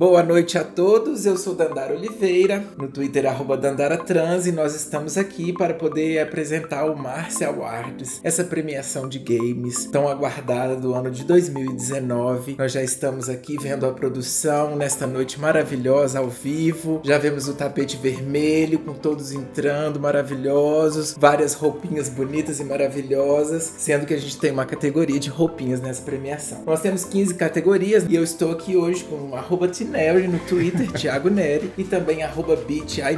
Boa noite a todos, eu sou Dandara Oliveira, no Twitter arroba Dandara Trans e nós estamos aqui para poder apresentar o Marcia Awards, essa premiação de games tão aguardada do ano de 2019. Nós já estamos aqui vendo a produção nesta noite maravilhosa ao vivo, já vemos o tapete vermelho com todos entrando maravilhosos, várias roupinhas bonitas e maravilhosas, sendo que a gente tem uma categoria de roupinhas nessa premiação. Nós temos 15 categorias e eu estou aqui hoje com arroba Neri no Twitter, Thiago Neri, e também arroba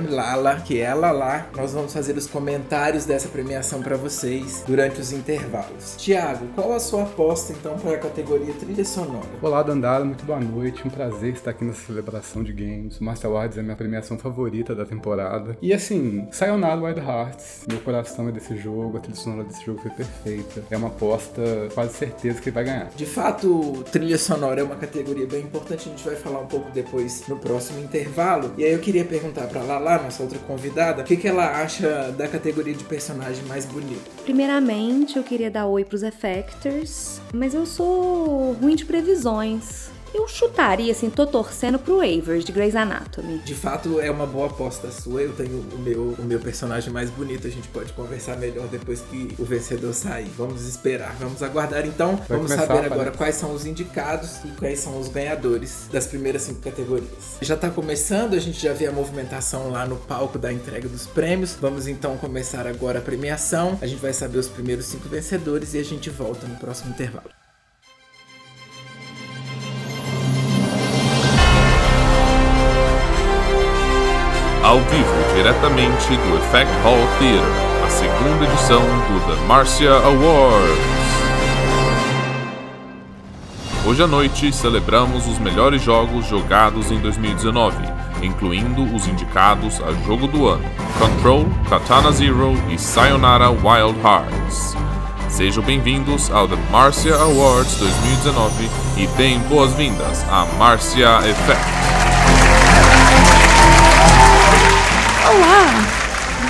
Lala, que é ela lá. Nós vamos fazer os comentários dessa premiação para vocês durante os intervalos. Thiago, qual a sua aposta então para a categoria trilha sonora? Olá, Dandara, muito boa noite. Um prazer estar aqui nessa celebração de games. Master Awards é a minha premiação favorita da temporada. E assim, Sayonara Wild Hearts. Meu coração é desse jogo, a trilha sonora desse jogo foi perfeita. É uma aposta quase certeza que ele vai ganhar. De fato, trilha sonora é uma categoria bem importante. A gente vai falar um pouco pouco depois no próximo intervalo. E aí eu queria perguntar para Lala, nossa outra convidada, o que, que ela acha da categoria de personagem mais bonito. Primeiramente, eu queria dar oi pros Effectors, mas eu sou ruim de previsões. Eu chutaria, assim, tô torcendo pro Avers de Grey's Anatomy. De fato, é uma boa aposta sua. Eu tenho o meu, o meu personagem mais bonito. A gente pode conversar melhor depois que o vencedor sair. Vamos esperar, vamos aguardar. Então, Vai vamos saber agora quais são os indicados e quais são os ganhadores das primeiras cinco categorias. Já tá começando, a gente já vê a movimentação lá no palco da entrega dos prêmios. Vamos então começar agora a premiação. A gente vai saber os primeiros cinco vencedores e a gente volta no próximo intervalo. Ao vivo diretamente do Effect Hall Theater, a segunda edição do The Marcia Awards. Hoje à noite celebramos os melhores jogos jogados em 2019, incluindo os indicados a Jogo do Ano, Control, Katana Zero e Sayonara Wild Hearts. Sejam bem-vindos ao The Marcia Awards 2019 e deem boas-vindas a Marcia Effect. Olá!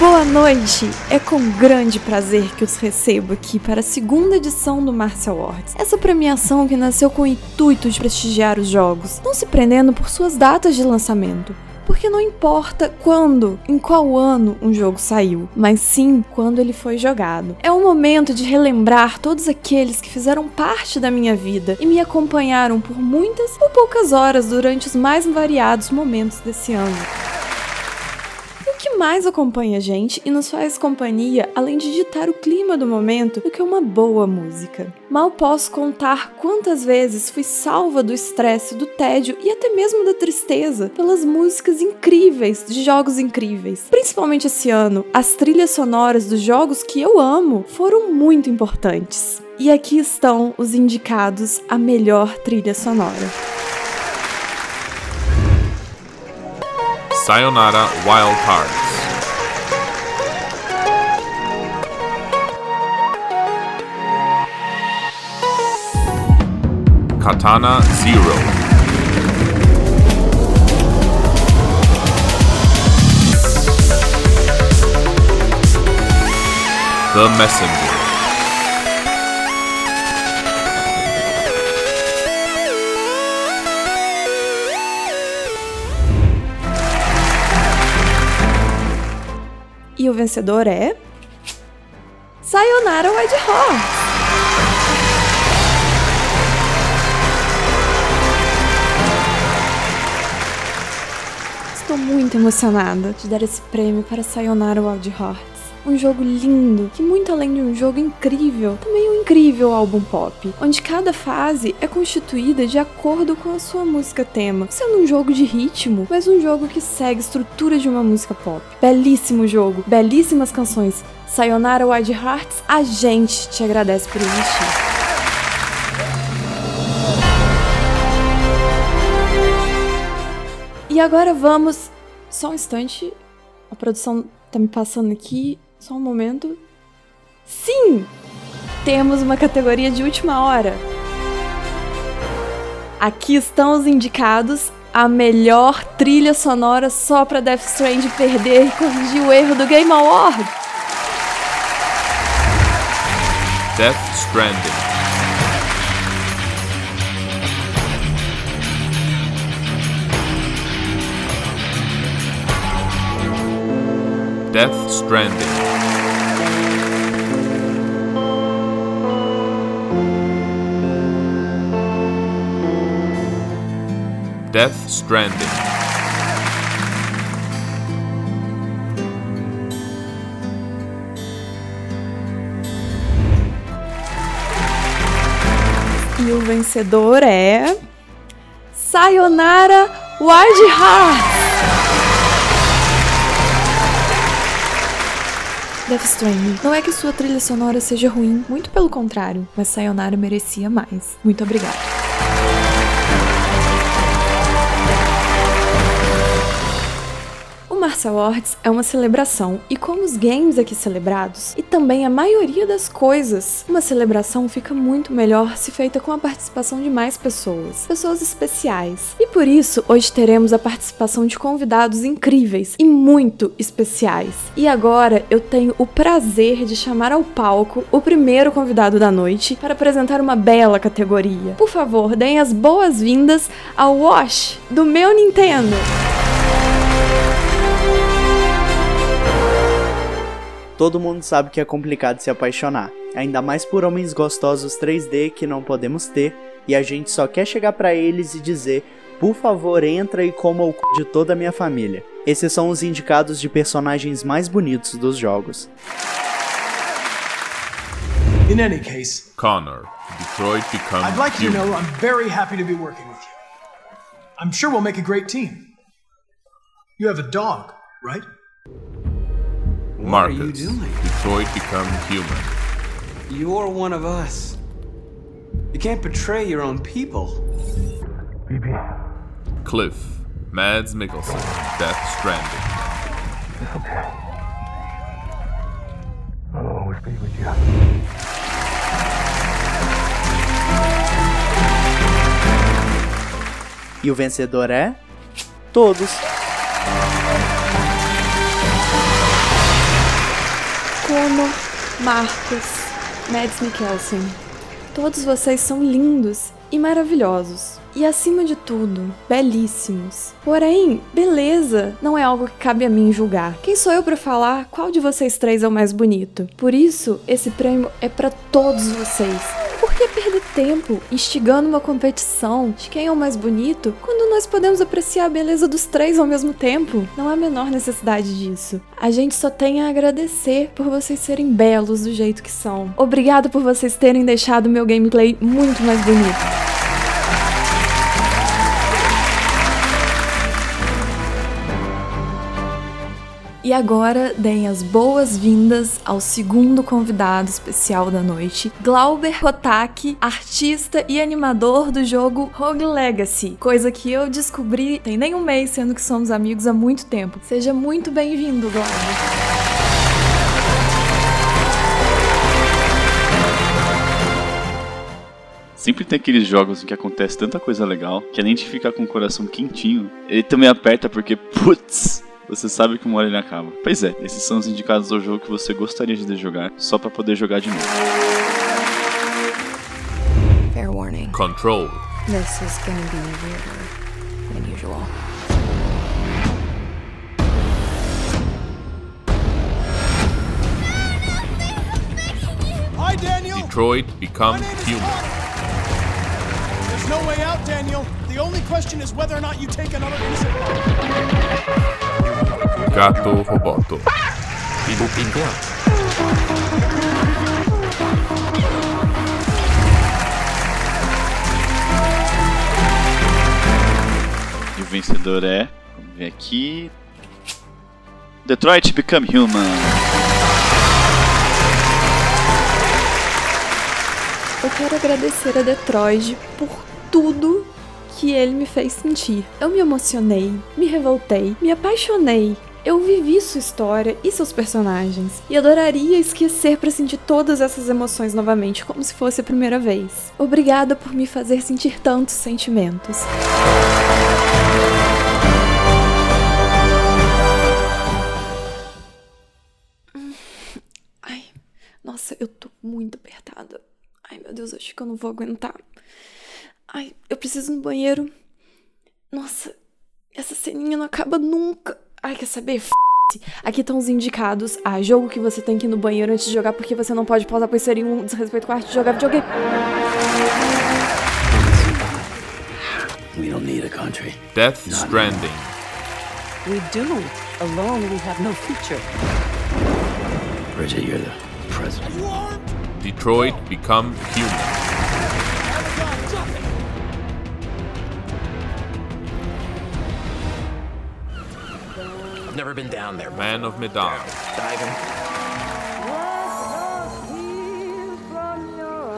Boa noite! É com grande prazer que os recebo aqui para a segunda edição do Martial Awards. Essa premiação que nasceu com o intuito de prestigiar os jogos, não se prendendo por suas datas de lançamento. Porque não importa quando, em qual ano um jogo saiu, mas sim quando ele foi jogado. É um momento de relembrar todos aqueles que fizeram parte da minha vida e me acompanharam por muitas ou poucas horas durante os mais variados momentos desse ano mais acompanha a gente e nos faz companhia, além de ditar o clima do momento, do que uma boa música. Mal posso contar quantas vezes fui salva do estresse, do tédio e até mesmo da tristeza pelas músicas incríveis de jogos incríveis. Principalmente esse ano, as trilhas sonoras dos jogos que eu amo foram muito importantes. E aqui estão os indicados a melhor trilha sonora. Sayonara Wild Hearts. Katana Zero. The Messenger. E o vencedor é. Sayonara White Horse! Estou muito emocionada de dar esse prêmio para Sayonara Wild Heart um jogo lindo, que muito além de um jogo incrível, também é um incrível álbum pop, onde cada fase é constituída de acordo com a sua música tema, sendo um jogo de ritmo, mas um jogo que segue a estrutura de uma música pop. Belíssimo jogo, belíssimas canções. Sayonara Wild Hearts, a gente te agradece por existir. E agora vamos. Só um instante. A produção tá me passando aqui. Só um momento. Sim! Temos uma categoria de última hora. Aqui estão os indicados a melhor trilha sonora só para Death Stranding perder e corrigir o erro do Game Award. Death Stranding. Death Stranding. Death Stranding. E o vencedor é. Sayonara Wild Hearts! Death Stranding. Não é que sua trilha sonora seja ruim, muito pelo contrário, mas Sayonara merecia mais. Muito obrigada. Martial Awards é uma celebração, e como os games aqui celebrados, e também a maioria das coisas, uma celebração fica muito melhor se feita com a participação de mais pessoas, pessoas especiais. E por isso, hoje teremos a participação de convidados incríveis e muito especiais. E agora eu tenho o prazer de chamar ao palco o primeiro convidado da noite para apresentar uma bela categoria. Por favor, deem as boas-vindas ao Wash do meu Nintendo. Todo mundo sabe que é complicado se apaixonar, ainda mais por homens gostosos 3D que não podemos ter, e a gente só quer chegar para eles e dizer: "Por favor, entra e coma o c... de toda a minha família". Esses são os indicados de personagens mais bonitos dos jogos. In any case, Connor. Detroit becomes I'd like you to know I'm very happy to be working with you. I'm sure we'll make a great team. You have a dog, right? Marcus. are you doing? Detroit become human. You're one of us. You can't betray your own people. Cliff. Mads Mikkelsen. Death Stranding. It's okay. I'll always be with you. E o vencedor é todos. Conor, Marcos, Mads Mikkelsen. Todos vocês são lindos e maravilhosos. E acima de tudo, belíssimos. Porém, beleza não é algo que cabe a mim julgar. Quem sou eu para falar qual de vocês três é o mais bonito? Por isso, esse prêmio é para todos vocês. Por que perder tempo instigando uma competição de quem é o mais bonito quando nós podemos apreciar a beleza dos três ao mesmo tempo? Não há a menor necessidade disso. A gente só tem a agradecer por vocês serem belos do jeito que são. Obrigado por vocês terem deixado meu gameplay muito mais bonito. E agora deem as boas-vindas ao segundo convidado especial da noite, Glauber Kotaki, artista e animador do jogo Rogue Legacy, coisa que eu descobri tem nem um mês, sendo que somos amigos há muito tempo. Seja muito bem-vindo, Glauber. Sempre tem aqueles jogos em que acontece tanta coisa legal que além de ficar com o coração quentinho, ele também aperta porque, putz, você sabe que uma hora ele acaba. Pois é, esses são os indicados ao jogo que você gostaria de jogar só pra poder jogar de novo. Fair warning. Control. This is gonna be weirder than usual. Hi, Daniel. Detroit is human. There's no way out, Daniel. The only question is whether or not you take another innocent life. Gato Roboto. E o vencedor é. Vamos ver aqui. Detroit Become Human. Eu quero agradecer a Detroit por tudo que ele me fez sentir. Eu me emocionei, me revoltei, me apaixonei. Eu vivi sua história e seus personagens e adoraria esquecer para sentir todas essas emoções novamente, como se fosse a primeira vez. Obrigada por me fazer sentir tantos sentimentos. Ai, nossa, eu tô muito apertada. Ai, meu Deus, acho que eu não vou aguentar. Ai, eu preciso ir no banheiro. Nossa, essa ceninha não acaba nunca. Ai, quer saber? F Aqui estão os indicados a jogo que você tem que ir no banheiro antes de jogar porque você não pode pausar, pois seria um desrespeito com a arte de jogar videogame. We don't need a country. Death Stranding. We do. Alone, we have no future. Bridget, you're the president. Detroit Become Human. I've never been down there. Man of Medan. Diving.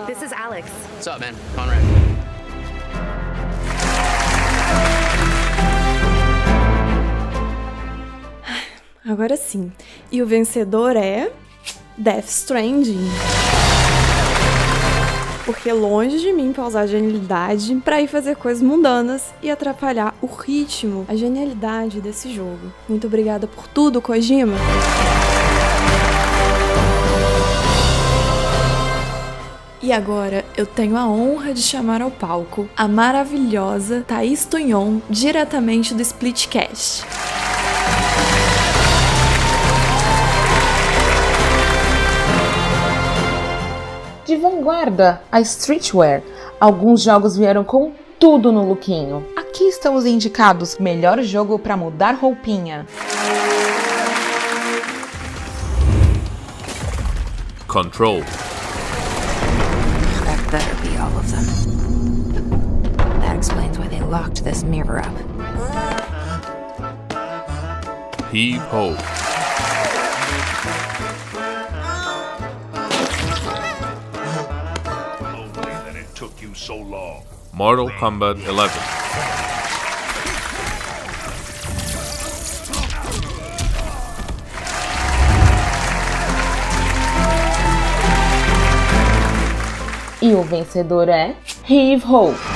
This is Alex. What's up, man? Conrad. Agora sim. E o vencedor é. Death Stranding. Porque longe de mim pausar a genialidade pra ir fazer coisas mundanas e atrapalhar o ritmo, a genialidade desse jogo. Muito obrigada por tudo, Kojima. E agora eu tenho a honra de chamar ao palco a maravilhosa Thaís Tunhon, diretamente do Splitcast. De vanguarda a streetwear, alguns jogos vieram com tudo no lookinho. Aqui estão os indicados: melhor jogo para mudar roupinha. Control. That better be all of them. That explains why they locked this mirror up. Heave Ho. So long. Mortal Kombat 11. E o vencedor é Heave Ho.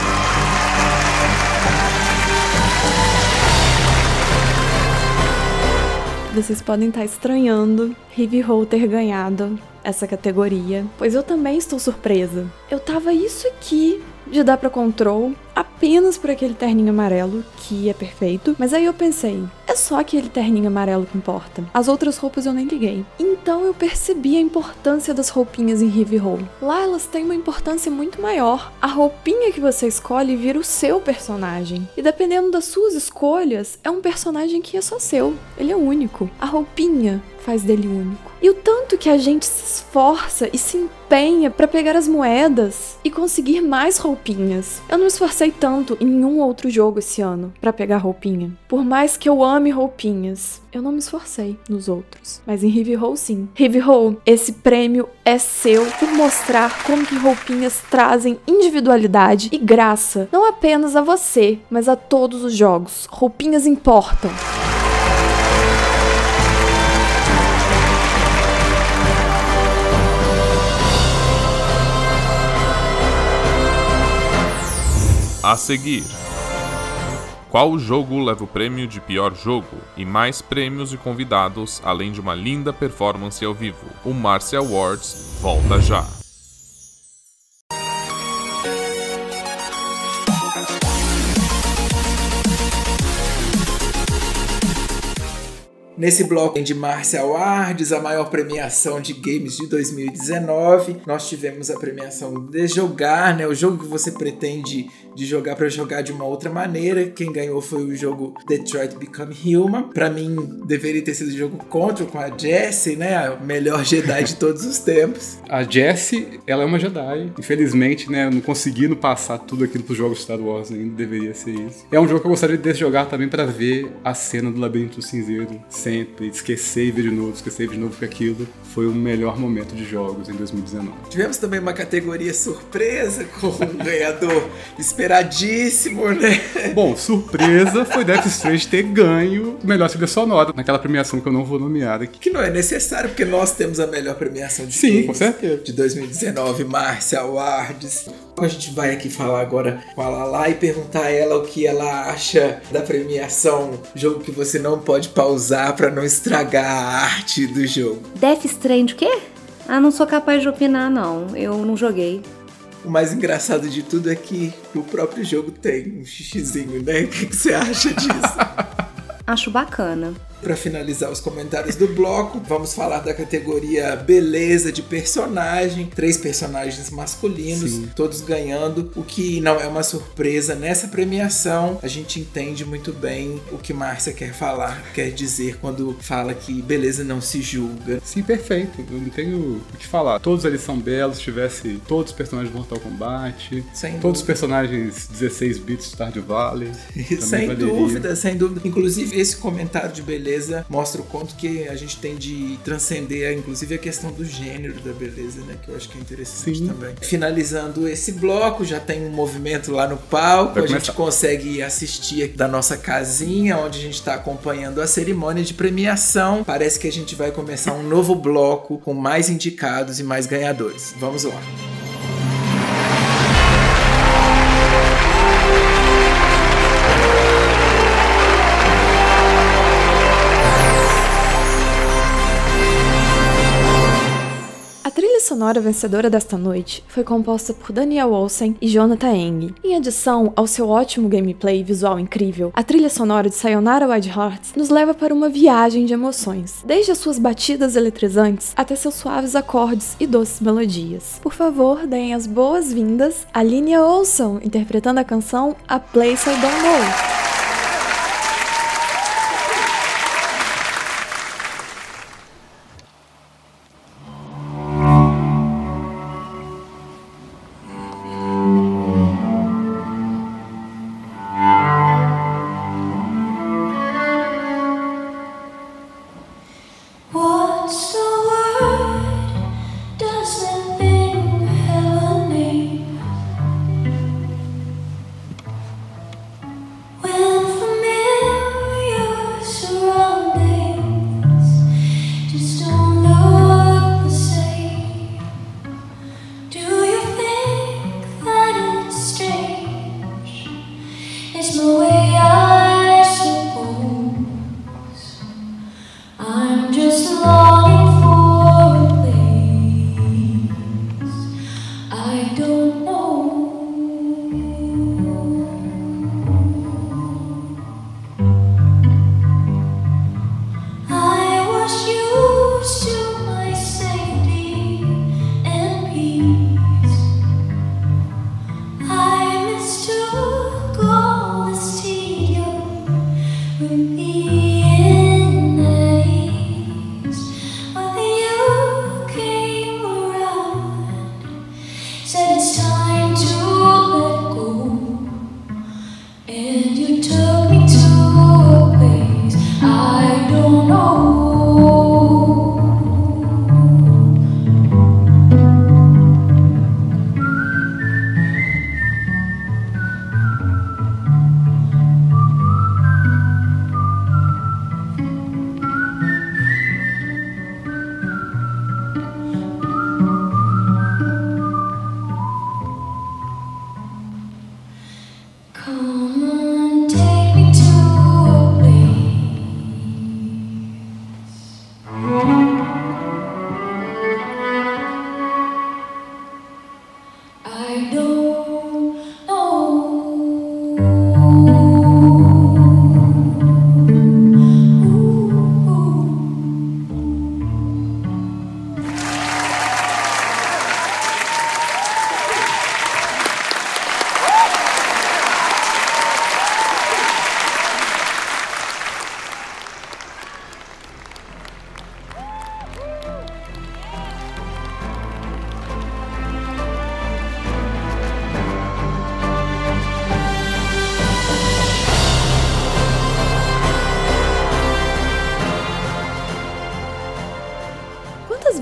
Vocês podem estar estranhando Heavy Ho ter ganhado essa categoria, pois eu também estou surpresa. Eu tava isso aqui de dar pra control apenas por aquele terninho amarelo, que é perfeito, mas aí eu pensei, é só aquele terninho amarelo que importa. As outras roupas eu nem liguei. Então eu percebi a importância das roupinhas em Heavy Ho. Lá elas têm uma importância muito maior. A roupinha que você escolhe vira o seu personagem. E dependendo das suas escolhas, é um personagem que é só seu. Ele é único. A roupinha faz dele único. E o tanto que a gente se esforça e se empenha para pegar as moedas e conseguir mais roupinhas. Eu não me esforcei tanto em nenhum outro jogo esse ano para pegar roupinha. Por mais que eu ame roupinhas, eu não me esforcei nos outros. Mas em Heavy Ho sim. Heavy Ho, esse prêmio é seu por mostrar como que roupinhas trazem individualidade e graça, não apenas a você, mas a todos os jogos. Roupinhas importam. A seguir. Qual jogo leva o prêmio de pior jogo e mais prêmios e convidados, além de uma linda performance ao vivo? O Marcia Awards volta já. Nesse bloco de Marcia Awards, a maior premiação de games de 2019, nós tivemos a premiação de jogar, né? O jogo que você pretende de jogar para jogar de uma outra maneira. Quem ganhou foi o jogo Detroit Become Human. Para mim, deveria ter sido o jogo Control com a Jessie, né? A melhor Jedi de todos os tempos. A Jessie, ela é uma Jedi. Infelizmente, né, não conseguindo passar tudo aquilo pros jogos Star Wars ainda, deveria ser isso. É um jogo que eu gostaria de jogar também para ver a cena do Labirinto Cinzeiro sempre, esquecer e ver de novo, esquecer e ver de novo que aquilo foi o melhor momento de jogos em 2019. Tivemos também uma categoria surpresa com um ganhador esperadíssimo, né? Bom, surpresa foi Death Strange ter ganho melhor trilha sonora naquela premiação que eu não vou nomear aqui. Que não é necessário, porque nós temos a melhor premiação de Sim, games com certeza. de 2019, Marcia Awards. A gente vai aqui falar agora com a Lala e perguntar a ela o que ela acha da premiação, jogo que você não pode pausar para não estragar a arte do jogo. Death Strand o quê? Ah, não sou capaz de opinar, não. Eu não joguei. O mais engraçado de tudo é que o próprio jogo tem um xixizinho, né? O que, que você acha disso? Acho bacana. Para finalizar os comentários do bloco, vamos falar da categoria beleza de personagem. Três personagens masculinos, Sim. todos ganhando, o que não é uma surpresa nessa premiação. A gente entende muito bem o que Márcia quer falar, quer dizer quando fala que beleza não se julga. Sim, perfeito. Eu não tenho o que falar. Todos eles são belos. Se tivesse todos os personagens de Mortal Kombat, Sem todos os dúvida. personagens 16 bits de Stardew Valley. Sem valeria. dúvida, sem dúvida. Inclusive, esse comentário de beleza mostra o quanto que a gente tem de transcender, inclusive, a questão do gênero da beleza, né? Que eu acho que é interessante Sim. também. Finalizando esse bloco, já tem um movimento lá no palco. Vai a gente consegue assistir da nossa casinha, onde a gente está acompanhando a cerimônia de premiação. Parece que a gente vai começar um novo bloco com mais indicados e mais ganhadores. Vamos lá. Sonora vencedora desta noite foi composta por Daniel Olsen e Jonathan Eng. Em adição ao seu ótimo gameplay visual incrível, a trilha sonora de Sayonara Wild Hearts nos leva para uma viagem de emoções, desde as suas batidas eletrizantes até seus suaves acordes e doces melodias. Por favor, deem as boas-vindas a Linnea Olson, interpretando a canção A Place I Don't Know. Oh.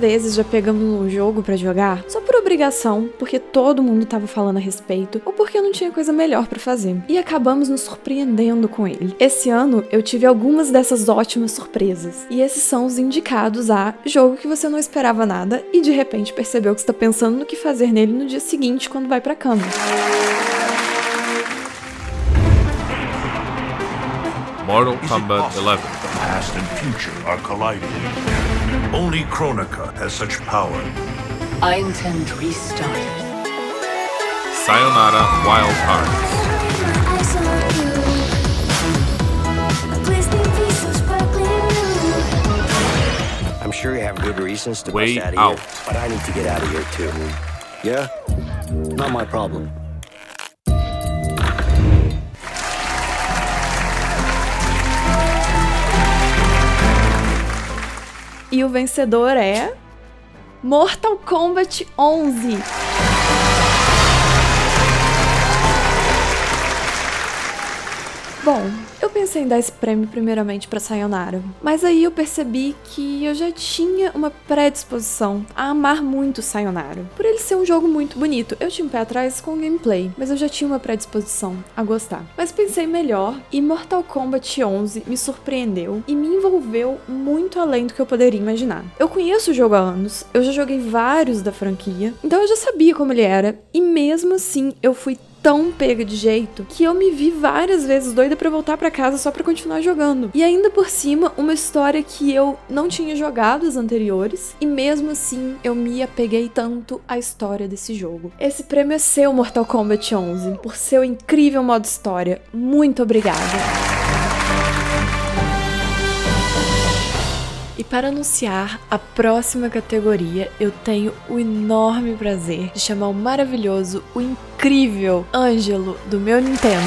Vezes já pegamos um jogo pra jogar só por obrigação, porque todo mundo tava falando a respeito, ou porque não tinha coisa melhor pra fazer, e acabamos nos surpreendendo com ele. Esse ano eu tive algumas dessas ótimas surpresas, e esses são os indicados a jogo que você não esperava nada e de repente percebeu que está pensando no que fazer nele no dia seguinte quando vai pra cama. Mortal Kombat 11. The past and future are colliding. Only Chronica has such power. I intend to restart. Sayonara Wild Hearts. Please leave me so sparkling sure you have good reasons to Way bust out of out. here, but I need to get out of here too. Yeah? Not my problem. E o vencedor é. Mortal Kombat 11. Bom, eu pensei em dar esse prêmio primeiramente pra Sayonara, mas aí eu percebi que eu já tinha uma predisposição a amar muito Sayonara. Por ele ser um jogo muito bonito, eu tinha um pé atrás com o gameplay, mas eu já tinha uma predisposição a gostar. Mas pensei melhor e Mortal Kombat 11 me surpreendeu e me envolveu muito além do que eu poderia imaginar. Eu conheço o jogo há anos, eu já joguei vários da franquia, então eu já sabia como ele era e mesmo assim eu fui tão pega de jeito que eu me vi várias vezes doida pra voltar pra casa só pra continuar jogando. E ainda por cima, uma história que eu não tinha jogado as anteriores e mesmo assim eu me apeguei tanto à história desse jogo. Esse prêmio é seu, Mortal Kombat 11, por seu incrível modo história. Muito obrigada. E para anunciar a próxima categoria, eu tenho o enorme prazer de chamar o maravilhoso, o incrível Ângelo do meu Nintendo.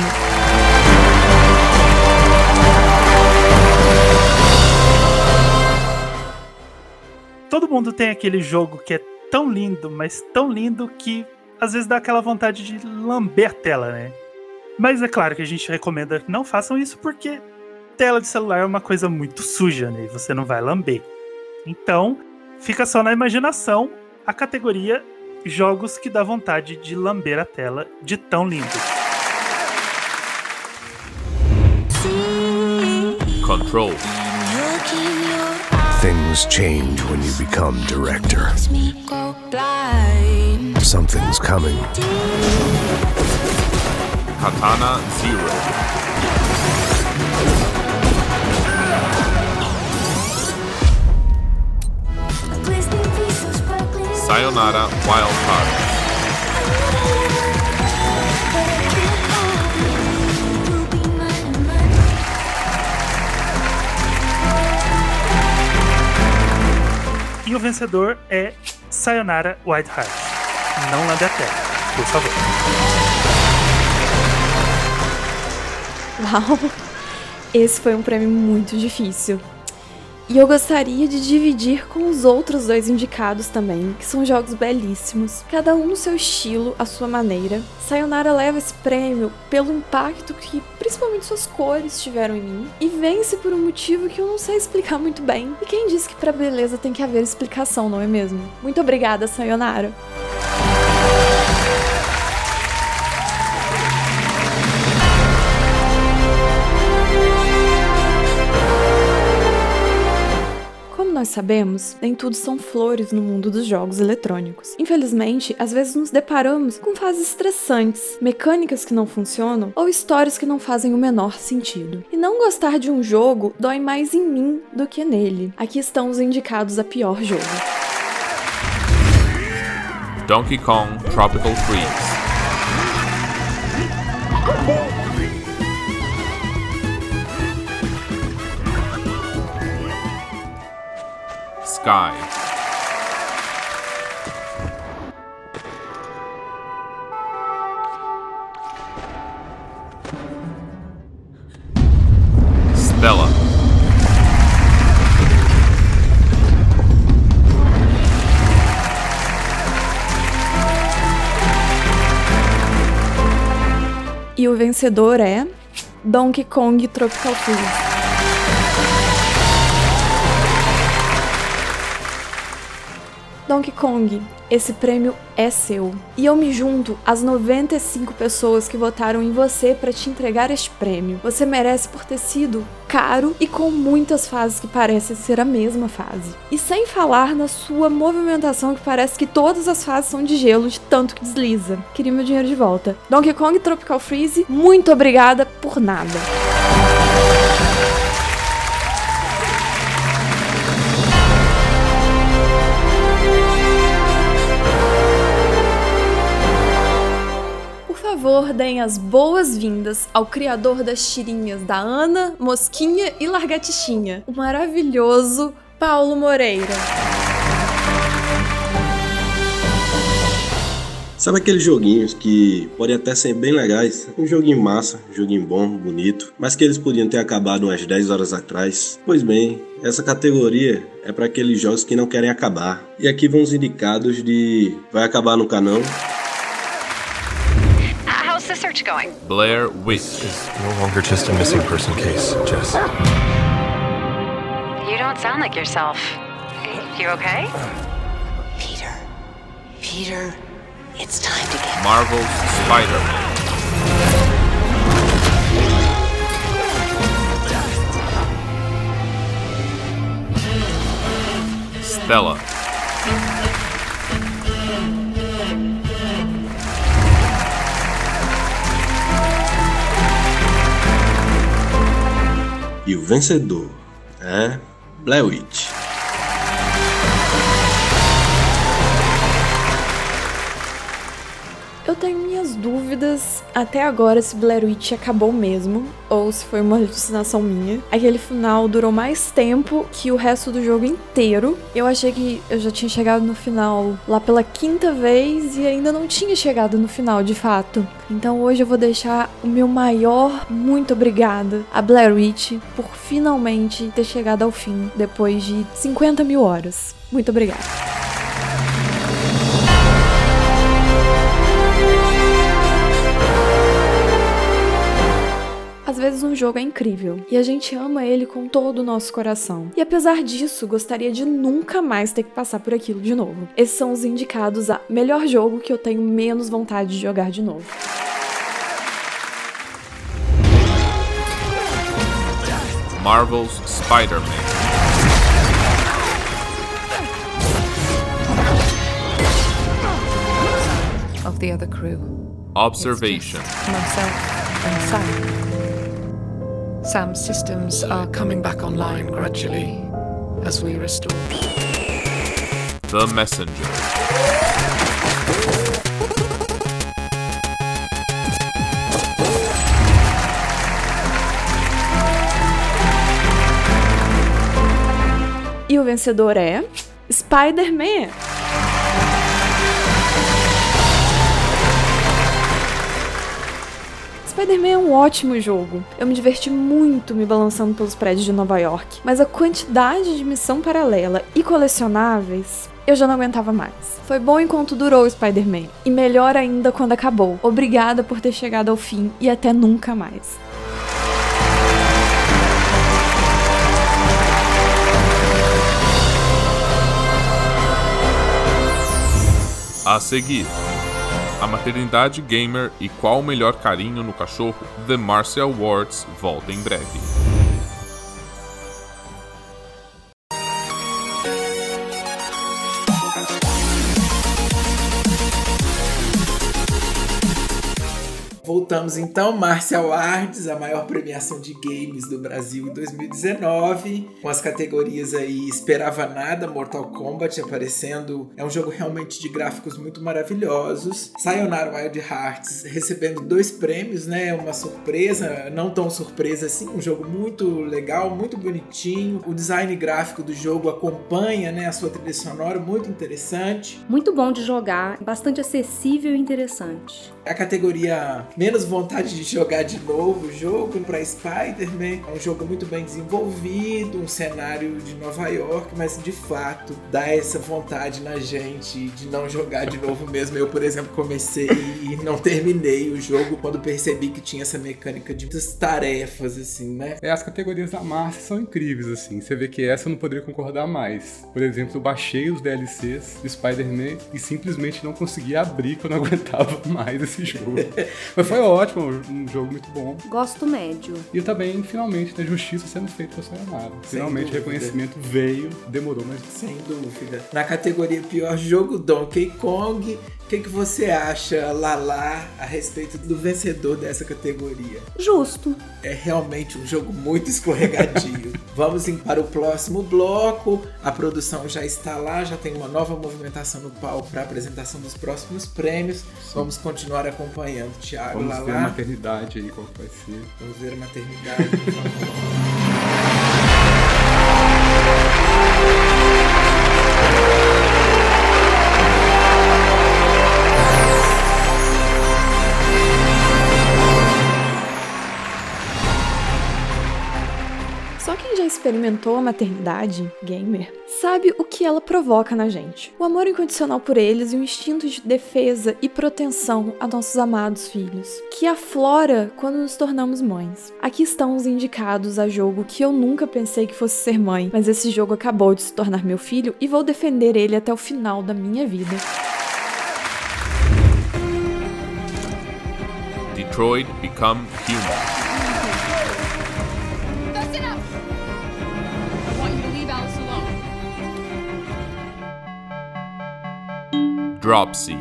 Todo mundo tem aquele jogo que é tão lindo, mas tão lindo que às vezes dá aquela vontade de lamber a tela, né? Mas é claro que a gente recomenda que não façam isso porque tela de celular é uma coisa muito suja, né? E você não vai lamber. Então, fica só na imaginação a categoria jogos que dá vontade de lamber a tela de tão lindos. Control. Things change when you become director. Something's coming. Katana Zero. Sayonara Wild Heart. E o vencedor é Sayonara White Heart. Não lambe a tela, por favor. Uau! Esse foi um prêmio muito difícil. E eu gostaria de dividir com os outros dois indicados também, que são jogos belíssimos, cada um no seu estilo, à sua maneira. Sayonara leva esse prêmio pelo impacto que principalmente suas cores tiveram em mim e vence por um motivo que eu não sei explicar muito bem. E quem disse que pra beleza tem que haver explicação, não é mesmo? Muito obrigada, Sayonara. Nós sabemos, nem tudo são flores no mundo dos jogos eletrônicos. Infelizmente, às vezes nos deparamos com fases estressantes, mecânicas que não funcionam ou histórias que não fazem o menor sentido. E não gostar de um jogo dói mais em mim do que nele. Aqui estão os indicados a pior jogo. Donkey Kong Tropical Freeze. Sky. Stella. E o vencedor é Donkey Kong Tropical Freeze. Donkey Kong, esse prêmio é seu. E eu me junto às 95 pessoas que votaram em você para te entregar este prêmio. Você merece por ter sido caro e com muitas fases que parecem ser a mesma fase. E sem falar na sua movimentação que parece que todas as fases são de gelo de tanto que desliza. Queria meu dinheiro de volta. Donkey Kong Tropical Freeze, muito obrigada por nada. Favor, deem as boas-vindas ao criador das tirinhas da Ana, Mosquinha e Largatixinha, o maravilhoso Paulo Moreira. Sabe aqueles joguinhos que podem até ser bem legais? Um joguinho massa, um joguinho bom, bonito, mas que eles podiam ter acabado umas 10 horas atrás? Pois bem, essa categoria é para aqueles jogos que não querem acabar. E aqui vão os indicados de Vai Acabar no Canão, How's the search going? Blair Witch. Is no longer just a missing person case, Jess. Oh. You don't sound like yourself. You okay? Peter. Peter. It's time to get. Marvel's Spider-Man. Stella. E o vencedor é Blair Witch. Eu tenho minhas dúvidas até agora se Blair Witch acabou mesmo, ou se foi uma alucinação minha. Aquele final durou mais tempo que o resto do jogo inteiro. Eu achei que eu já tinha chegado no final lá pela quinta vez e ainda não tinha chegado no final de fato. Então hoje eu vou deixar o meu maior muito obrigada a Blair Witch por finalmente ter chegado ao fim depois de 50 mil horas. Muito obrigada. Vezes um jogo é incrível e a gente ama ele com todo o nosso coração. E apesar disso, gostaria de nunca mais ter que passar por aquilo de novo. Esses são os indicados a melhor jogo que eu tenho menos vontade de jogar de novo. Marvel's Spider-Man. Of the other crew. Observation. Myself and Sam. Sam's systems are coming back online gradually as we restore. The Messenger. E o vencedor é Spider-Man. Spider-Man é um ótimo jogo. Eu me diverti muito me balançando pelos prédios de Nova York, mas a quantidade de missão paralela e colecionáveis eu já não aguentava mais. Foi bom enquanto durou o Spider-Man, e melhor ainda quando acabou. Obrigada por ter chegado ao fim e até nunca mais. A seguir, a maternidade gamer e qual o melhor carinho no cachorro? The Martial Awards volta em breve. Voltamos então, Martial Arts, a maior premiação de games do Brasil em 2019, com as categorias aí Esperava Nada, Mortal Kombat aparecendo. É um jogo realmente de gráficos muito maravilhosos. Sayonara Wild Hearts recebendo dois prêmios, né? Uma surpresa, não tão surpresa assim, um jogo muito legal, muito bonitinho. O design gráfico do jogo acompanha, né, a sua trilha sonora, muito interessante. Muito bom de jogar, bastante acessível e interessante. A categoria menos vontade de jogar de novo o jogo para Spider-Man. É um jogo muito bem desenvolvido, um cenário de Nova York, mas de fato dá essa vontade na gente de não jogar de novo mesmo. Eu, por exemplo, comecei e não terminei o jogo quando percebi que tinha essa mecânica de muitas tarefas, assim, né? É, as categorias da Márcia são incríveis, assim. Você vê que essa eu não poderia concordar mais. Por exemplo, eu baixei os DLCs do Spider-Man e simplesmente não consegui abrir, que eu não aguentava mais esse jogo. Mas foi ótimo, um jogo muito bom. Gosto médio. E também, finalmente, da justiça sendo feita com a Sayonara. Finalmente, reconhecimento veio, demorou, mas Sem dúvida. Na categoria pior jogo, Donkey Kong, que, que você acha, Lala, a respeito do vencedor dessa categoria? Justo. É realmente um jogo muito escorregadio. Vamos em- para o próximo bloco. A produção já está lá, já tem uma nova movimentação no palco para a apresentação dos próximos prêmios. Vamos continuar acompanhando. Thiago, vamos ver a Lala. maternidade aí, qual que vai ser. Vamos ver a maternidade, experimentou a maternidade gamer sabe o que ela provoca na gente. O amor incondicional por eles e o instinto de defesa e proteção a nossos amados filhos, que aflora quando nos tornamos mães. Aqui estão os indicados a jogo que eu nunca pensei que fosse ser mãe, mas esse jogo acabou de se tornar meu filho e vou defender ele até o final da minha vida. Detroit Become Human. Dropsy.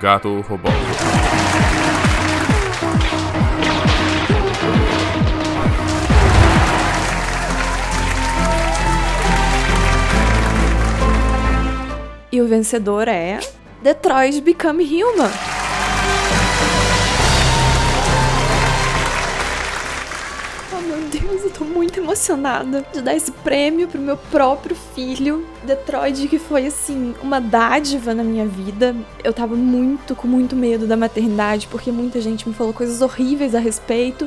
Gato Robô. E o vencedor é Detroit Become Human. Muito emocionada de dar esse prêmio pro meu próprio filho. Detroit, que foi assim, uma dádiva na minha vida. Eu tava muito, com muito medo da maternidade, porque muita gente me falou coisas horríveis a respeito.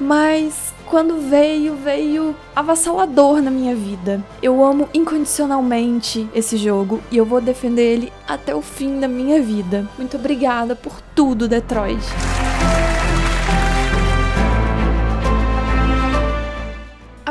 Mas quando veio, veio avassalador na minha vida. Eu amo incondicionalmente esse jogo e eu vou defender ele até o fim da minha vida. Muito obrigada por tudo, Detroit.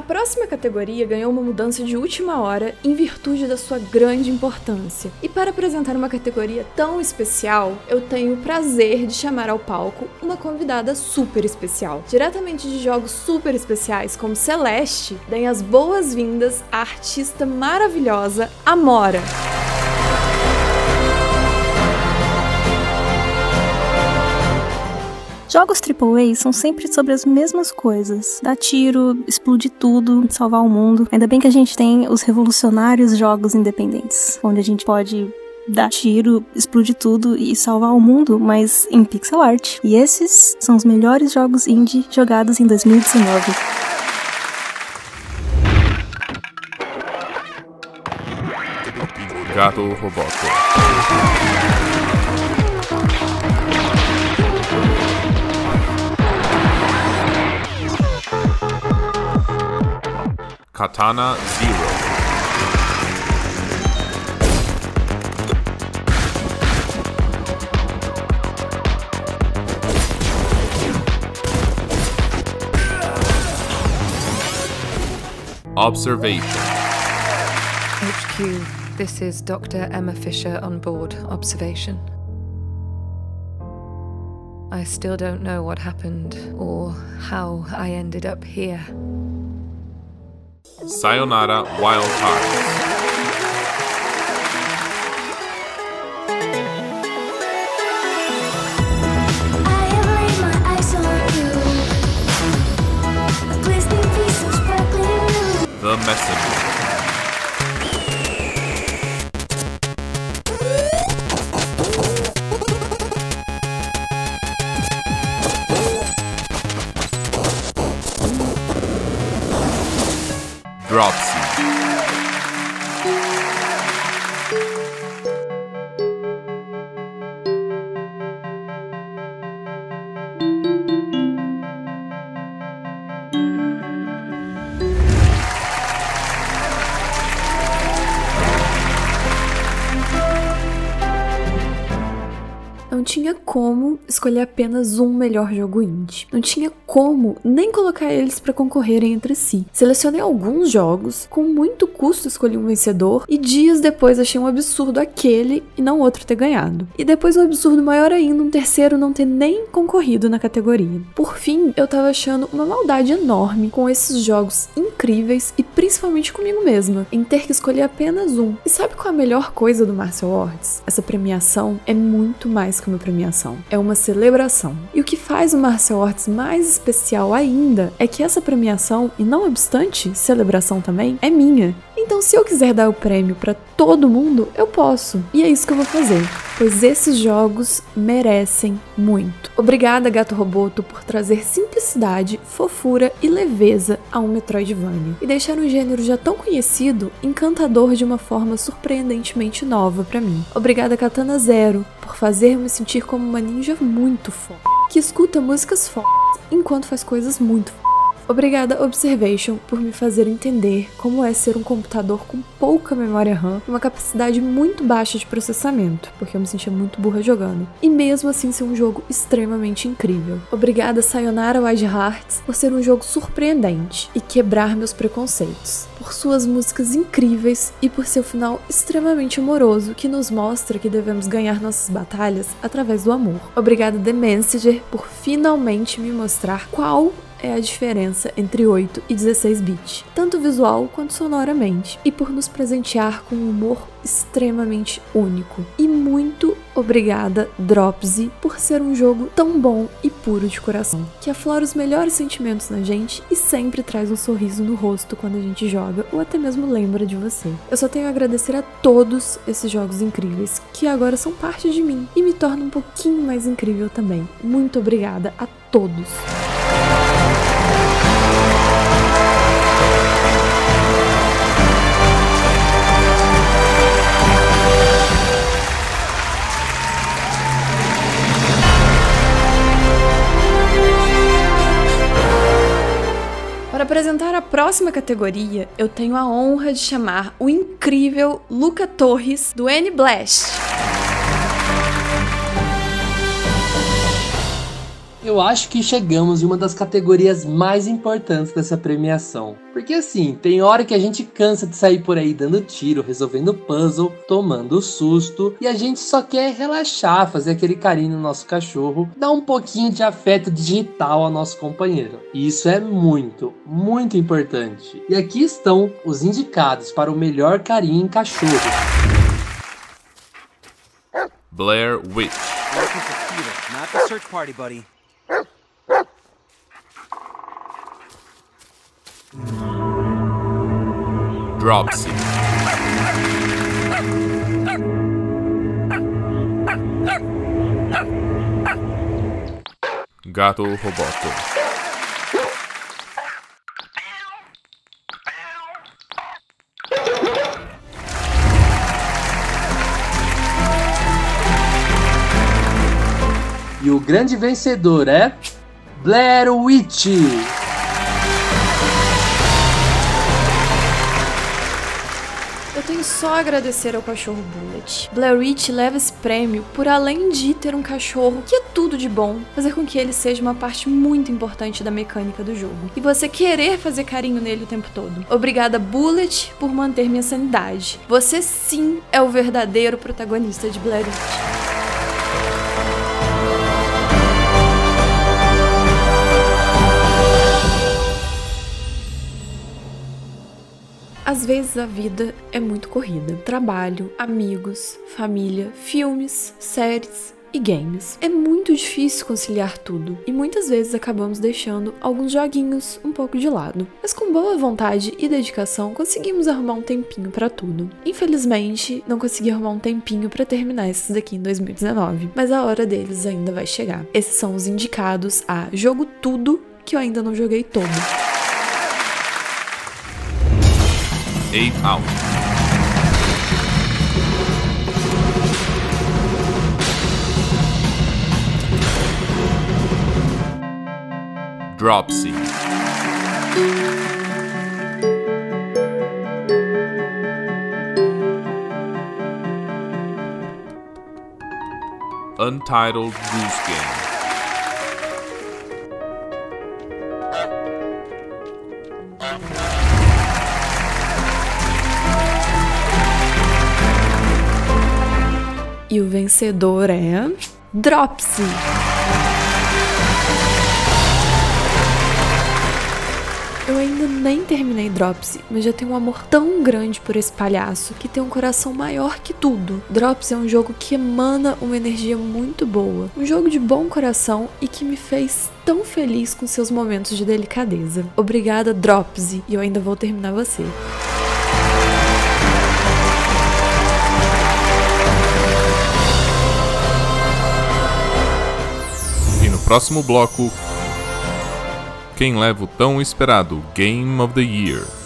Próxima categoria ganhou uma mudança de última hora em virtude da sua grande importância. E para apresentar uma categoria tão especial, eu tenho o prazer de chamar ao palco uma convidada super especial. Diretamente de jogos super especiais como Celeste, deem as boas-vindas à artista maravilhosa Amora. Jogos AAA são sempre sobre as mesmas coisas: dar tiro, explodir tudo, salvar o mundo. Ainda bem que a gente tem os revolucionários jogos independentes, onde a gente pode dar tiro, explodir tudo e salvar o mundo, mas em pixel art. E esses são os melhores jogos indie jogados em 2019. Gato Roboto. Katana Zero. Observation. HQ, this is Dr. Emma Fisher on board observation. I still don't know what happened or how I ended up here. Sayonara Wild Hearts. Escolher apenas um melhor jogo indie. Não tinha como nem colocar eles para concorrerem entre si. Selecionei alguns jogos, com muito custo escolhi um vencedor e dias depois achei um absurdo aquele e não outro ter ganhado. E depois um absurdo maior ainda, um terceiro não ter nem concorrido na categoria. Por fim, eu tava achando uma maldade enorme com esses jogos incríveis e principalmente comigo mesma, em ter que escolher apenas um. E sabe qual é a melhor coisa do Martial Awards? Essa premiação é muito mais que uma premiação, é uma celebração. E o que faz o Martial Arts mais especial ainda é que essa premiação, e não obstante celebração também, é minha. Então, se eu quiser dar o prêmio para todo mundo, eu posso. E é isso que eu vou fazer. Pois esses jogos merecem muito. Obrigada, Gato Roboto, por trazer simplicidade, fofura e leveza a um Metroidvania e deixar um gênero já tão conhecido encantador de uma forma surpreendentemente nova para mim. Obrigada, Katana Zero, por fazer me sentir como uma ninja muito foda, que escuta músicas fodas enquanto faz coisas muito fodas. Obrigada Observation por me fazer entender como é ser um computador com pouca memória RAM e uma capacidade muito baixa de processamento, porque eu me sentia muito burra jogando. E mesmo assim ser um jogo extremamente incrível. Obrigada Sayonara Wild Hearts por ser um jogo surpreendente e quebrar meus preconceitos. Por suas músicas incríveis e por seu final extremamente amoroso que nos mostra que devemos ganhar nossas batalhas através do amor. Obrigada The Messenger por finalmente me mostrar qual é a diferença entre 8 e 16 bits, tanto visual quanto sonoramente, e por nos presentear com um humor extremamente único. E muito obrigada, Dropsy, por ser um jogo tão bom e puro de coração, que aflora os melhores sentimentos na gente e sempre traz um sorriso no rosto quando a gente joga ou até mesmo lembra de você. Eu só tenho a agradecer a todos esses jogos incríveis que agora são parte de mim e me tornam um pouquinho mais incrível também. Muito obrigada a todos. Para apresentar a próxima categoria, eu tenho a honra de chamar o incrível Luca Torres do N-Blast. Eu acho que chegamos em uma das categorias mais importantes dessa premiação. Porque assim, tem hora que a gente cansa de sair por aí dando tiro, resolvendo puzzle, tomando susto, e a gente só quer relaxar, fazer aquele carinho no nosso cachorro, dar um pouquinho de afeto digital ao nosso companheiro. E isso é muito, muito importante. E aqui estão os indicados para o melhor carinho em cachorro. Blair Witch. Looking for Peter, not the search party, buddy. Dropsy. Gato Roboto. E o grande vencedor é Blair Witch. Tenho só a agradecer ao cachorro Bullet. Blair Witch leva esse prêmio por além de ter um cachorro que é tudo de bom, fazer com que ele seja uma parte muito importante da mecânica do jogo. E você querer fazer carinho nele o tempo todo. Obrigada, Bullet, por manter minha sanidade. Você sim é o verdadeiro protagonista de Blair Witch. Às vezes a vida é muito corrida. Trabalho, amigos, família, filmes, séries e games. É muito difícil conciliar tudo e muitas vezes acabamos deixando alguns joguinhos um pouco de lado. Mas com boa vontade e dedicação conseguimos arrumar um tempinho para tudo. Infelizmente, não consegui arrumar um tempinho para terminar esses daqui em 2019, mas a hora deles ainda vai chegar. Esses são os indicados a jogo tudo que eu ainda não joguei todo. Eight Out. Dropsy. Untitled Goose Game. E o vencedor é. Dropsy! Eu ainda nem terminei Dropsy, mas já tenho um amor tão grande por esse palhaço que tem um coração maior que tudo. Dropsy é um jogo que emana uma energia muito boa, um jogo de bom coração e que me fez tão feliz com seus momentos de delicadeza. Obrigada, Dropsy, e eu ainda vou terminar você. Próximo bloco, quem leva o tão esperado Game of the Year?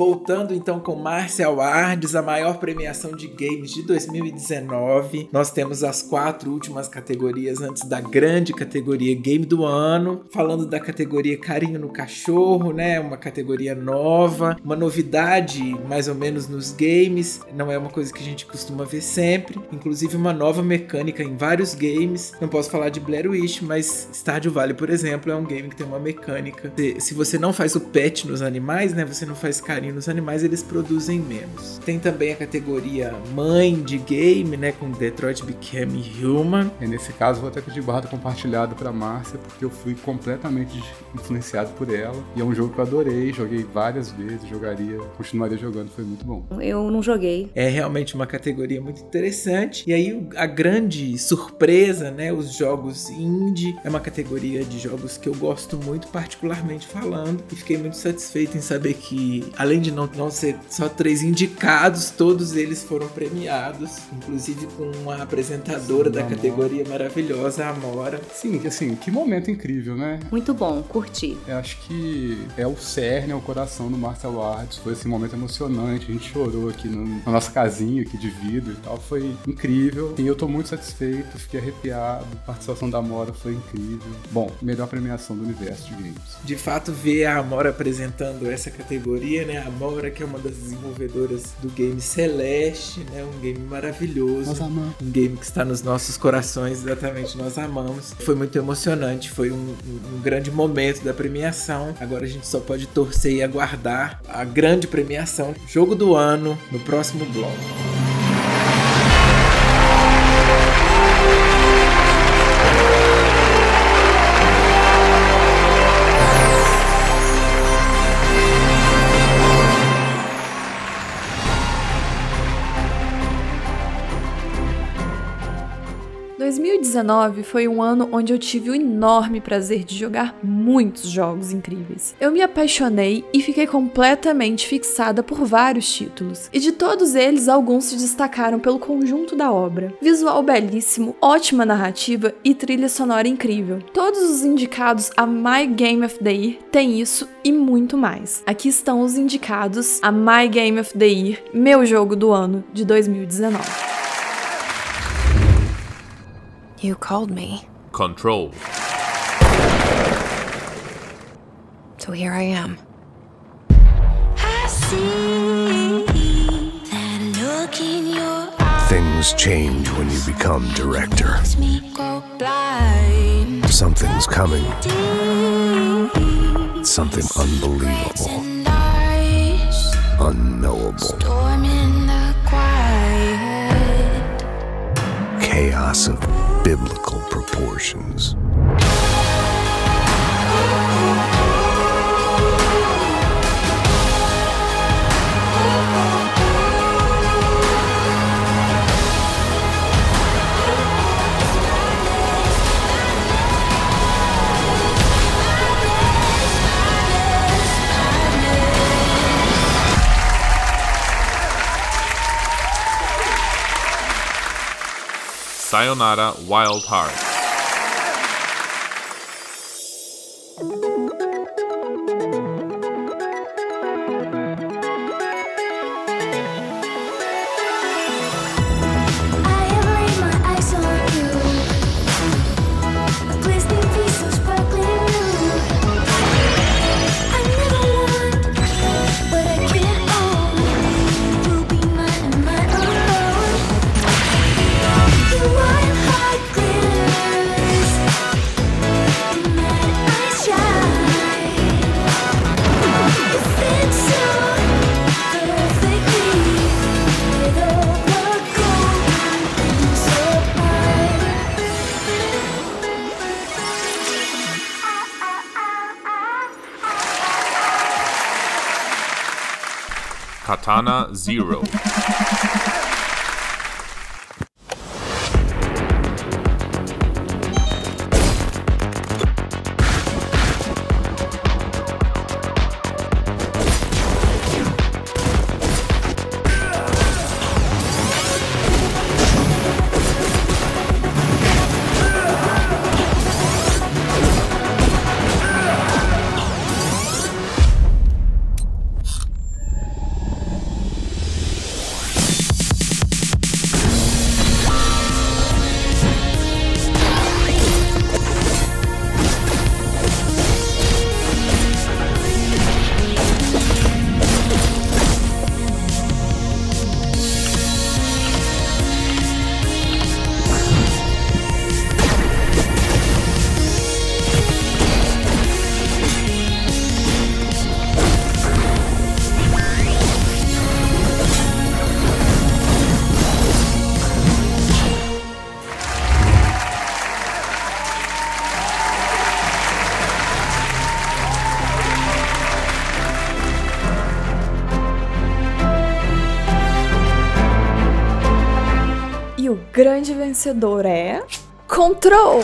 Voltando então com Martial Arts, a maior premiação de games de 2019. Nós temos as quatro últimas categorias antes da grande categoria Game do Ano. Falando da categoria Carinho no Cachorro, né? Uma categoria nova, uma novidade mais ou menos nos games. Não é uma coisa que a gente costuma ver sempre. Inclusive uma nova mecânica em vários games. Não posso falar de Blair Witch, mas Stardew Valley, por exemplo, é um game que tem uma mecânica. Se você não faz o pet nos animais, né? Você não faz carinho nos animais, eles produzem menos. Tem também a categoria mãe de game, né, com Detroit Become Human. E nesse caso, vou até pedir guarda compartilhado para Márcia, porque eu fui completamente influenciado por ela. E é um jogo que eu adorei, joguei várias vezes, jogaria, continuaria jogando, foi muito bom. Eu não joguei. É realmente uma categoria muito interessante. E aí a grande surpresa, né, os jogos indie, é uma categoria de jogos que eu gosto muito, particularmente falando, e fiquei muito satisfeito em saber que além de não, não ser só três indicados, todos eles foram premiados, inclusive com uma apresentadora Sim, da Amora. categoria maravilhosa, a Amora. Sim, assim, que momento incrível, né? Muito bom, curti. Eu acho que é o cerne, é o coração do Martial Arts. Foi esse momento emocionante. A gente chorou aqui no- na nossa casinha aqui de vidro e tal. Foi incrível. E eu tô muito satisfeito, fiquei arrepiado. A participação da Amora foi incrível. Bom, melhor premiação do universo de games. De fato, ver a Amora apresentando essa categoria, né? A Amora, que é uma das desenvolvedoras do game Celeste, né? Um game maravilhoso. Nós amamos. Um game que está nos nossos corações, exatamente, nós amamos. Foi muito emocionante, foi um, um- um grande momento da premiação. Agora a gente só pode torcer e aguardar a grande premiação, jogo do ano, no próximo bloco. 2019 foi um ano onde eu tive o enorme prazer de jogar muitos jogos incríveis. Eu me apaixonei e fiquei completamente fixada por vários títulos, e de todos eles, alguns se destacaram pelo conjunto da obra. Visual belíssimo, ótima narrativa e trilha sonora incrível. Todos os indicados a My Game of the Year têm isso e muito mais. Aqui estão os indicados a My Game of the Year, meu jogo do ano de 2019. You called me, Control. so here I am. Things change when you become director. Something's coming. Something unbelievable. Unknowable. Chaos of biblical proportions. Sayonara Wild Heart. Zero. Grande vencedor é. Control!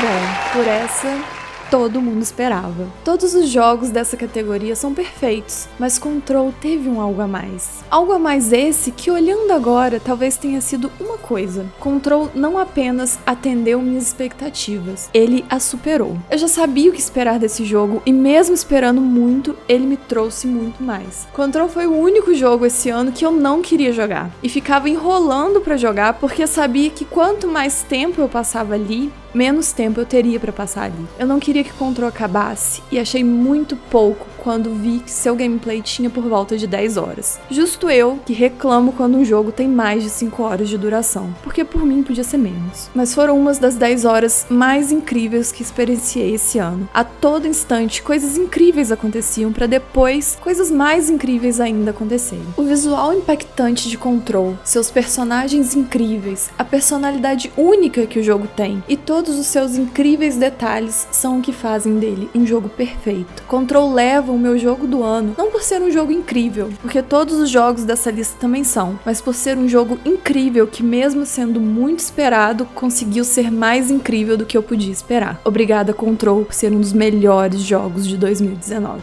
Bom, por essa todo mundo esperava. Todos os jogos dessa categoria são perfeitos, mas Control teve um algo a mais. Algo a mais esse que, olhando agora, talvez tenha sido uma coisa. Control não apenas atendeu minhas expectativas, ele as superou. Eu já sabia o que esperar desse jogo e, mesmo esperando muito, ele me trouxe muito mais. Control foi o único jogo esse ano que eu não queria jogar e ficava enrolando para jogar porque sabia que quanto mais tempo eu passava ali, menos tempo eu teria para passar ali. Eu não queria que Control acabasse e achei muito pouco quando vi que seu gameplay tinha por volta de 10 horas. Justo eu que reclamo quando um jogo tem mais de 5 horas de duração, porque por mim podia ser menos. Mas foram umas das 10 horas mais incríveis que experienciei esse ano. A todo instante, coisas incríveis aconteciam para depois coisas mais incríveis ainda acontecerem. O visual impactante de Control, seus personagens incríveis, a personalidade única que o jogo tem e todos os seus incríveis detalhes são o que fazem dele um jogo perfeito. Control leva o meu jogo do ano, não por ser um jogo incrível, porque todos os jogos dessa lista também são, mas por ser um jogo incrível que, mesmo sendo muito esperado, conseguiu ser mais incrível do que eu podia esperar. Obrigada, Control, por ser um dos melhores jogos de 2019.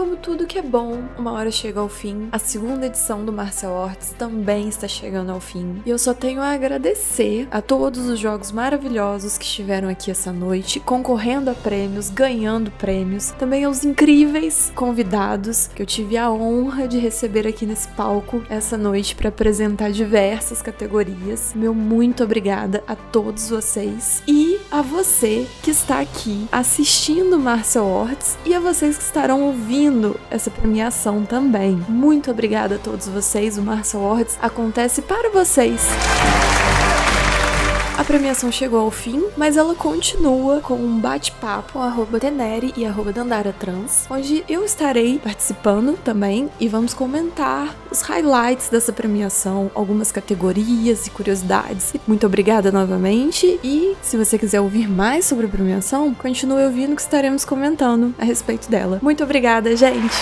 Como tudo que é bom, uma hora chega ao fim. A segunda edição do Martial Arts também está chegando ao fim. E eu só tenho a agradecer a todos os jogos maravilhosos que estiveram aqui essa noite, concorrendo a prêmios, ganhando prêmios. Também aos incríveis convidados que eu tive a honra de receber aqui nesse palco essa noite para apresentar diversas categorias. Meu muito obrigada a todos vocês e a você que está aqui assistindo Martial Arts e a vocês que estarão ouvindo essa premiação também. Muito obrigada a todos vocês. O Martial Awards acontece para vocês. A premiação chegou ao fim, mas ela continua com um bate-papo arroba Tenere e arroba Dandara Trans, onde eu estarei participando também e vamos comentar os highlights dessa premiação, algumas categorias e curiosidades. Muito obrigada novamente e se você quiser ouvir mais sobre a premiação, continue ouvindo que estaremos comentando a respeito dela. Muito obrigada, gente!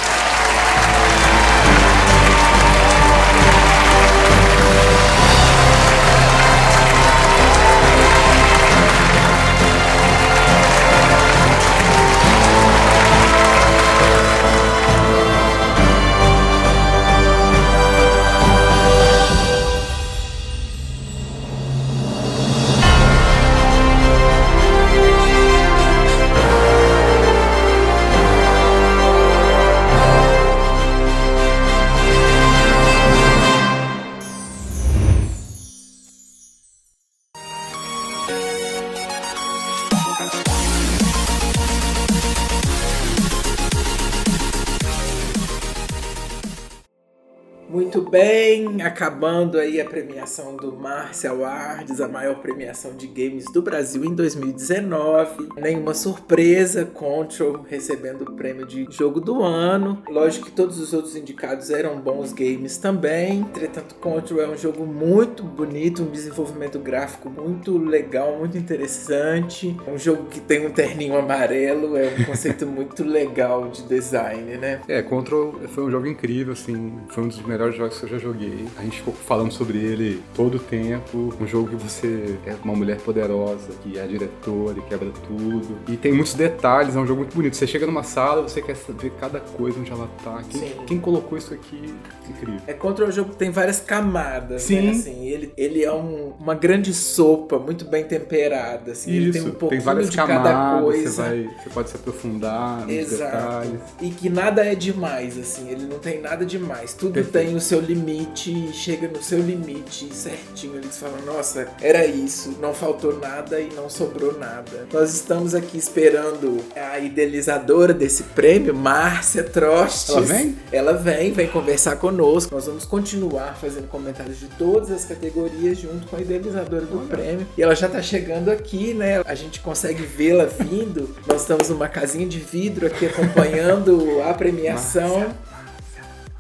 Acabando aí a premiação do Martial Awards, a maior premiação de games do Brasil em 2019. Nenhuma surpresa, Control recebendo o prêmio de jogo do ano. Lógico que todos os outros indicados eram bons games também. Entretanto, Control é um jogo muito bonito, um desenvolvimento gráfico muito legal, muito interessante. É um jogo que tem um terninho amarelo, é um conceito muito legal de design, né? É, Control foi um jogo incrível, assim, foi um dos melhores jogos que eu já joguei. A gente ficou falando sobre ele todo o tempo. Um jogo que você é uma mulher poderosa, que é a diretora e quebra tudo. E tem muitos detalhes, é um jogo muito bonito. Você chega numa sala, você quer ver cada coisa onde ela tá. Quem, quem colocou isso aqui? Incrível. É contra o jogo que tem várias camadas, Sim. né? Assim, ele, ele é um- uma grande sopa, muito bem temperada. Assim, ele tem um pouquinho várias de camadas, cada coisa. Você, vai, você pode se aprofundar nos Exato. detalhes. E que nada é demais, assim, ele não tem nada demais. Tudo Perfeito. tem o seu limite, chega no seu limite certinho. Eles falam, nossa, era isso, não faltou nada e não sobrou nada. Nós estamos aqui esperando a idealizadora desse prêmio, Márcia Trostes. Ela vem? Ela vem, vem conversar conosco. Nós vamos continuar fazendo comentários de todas as categorias junto com a idealizadora do prêmio. E ela já tá chegando aqui, né? A gente consegue vê-la vindo. Nós estamos numa casinha de vidro aqui acompanhando a premiação.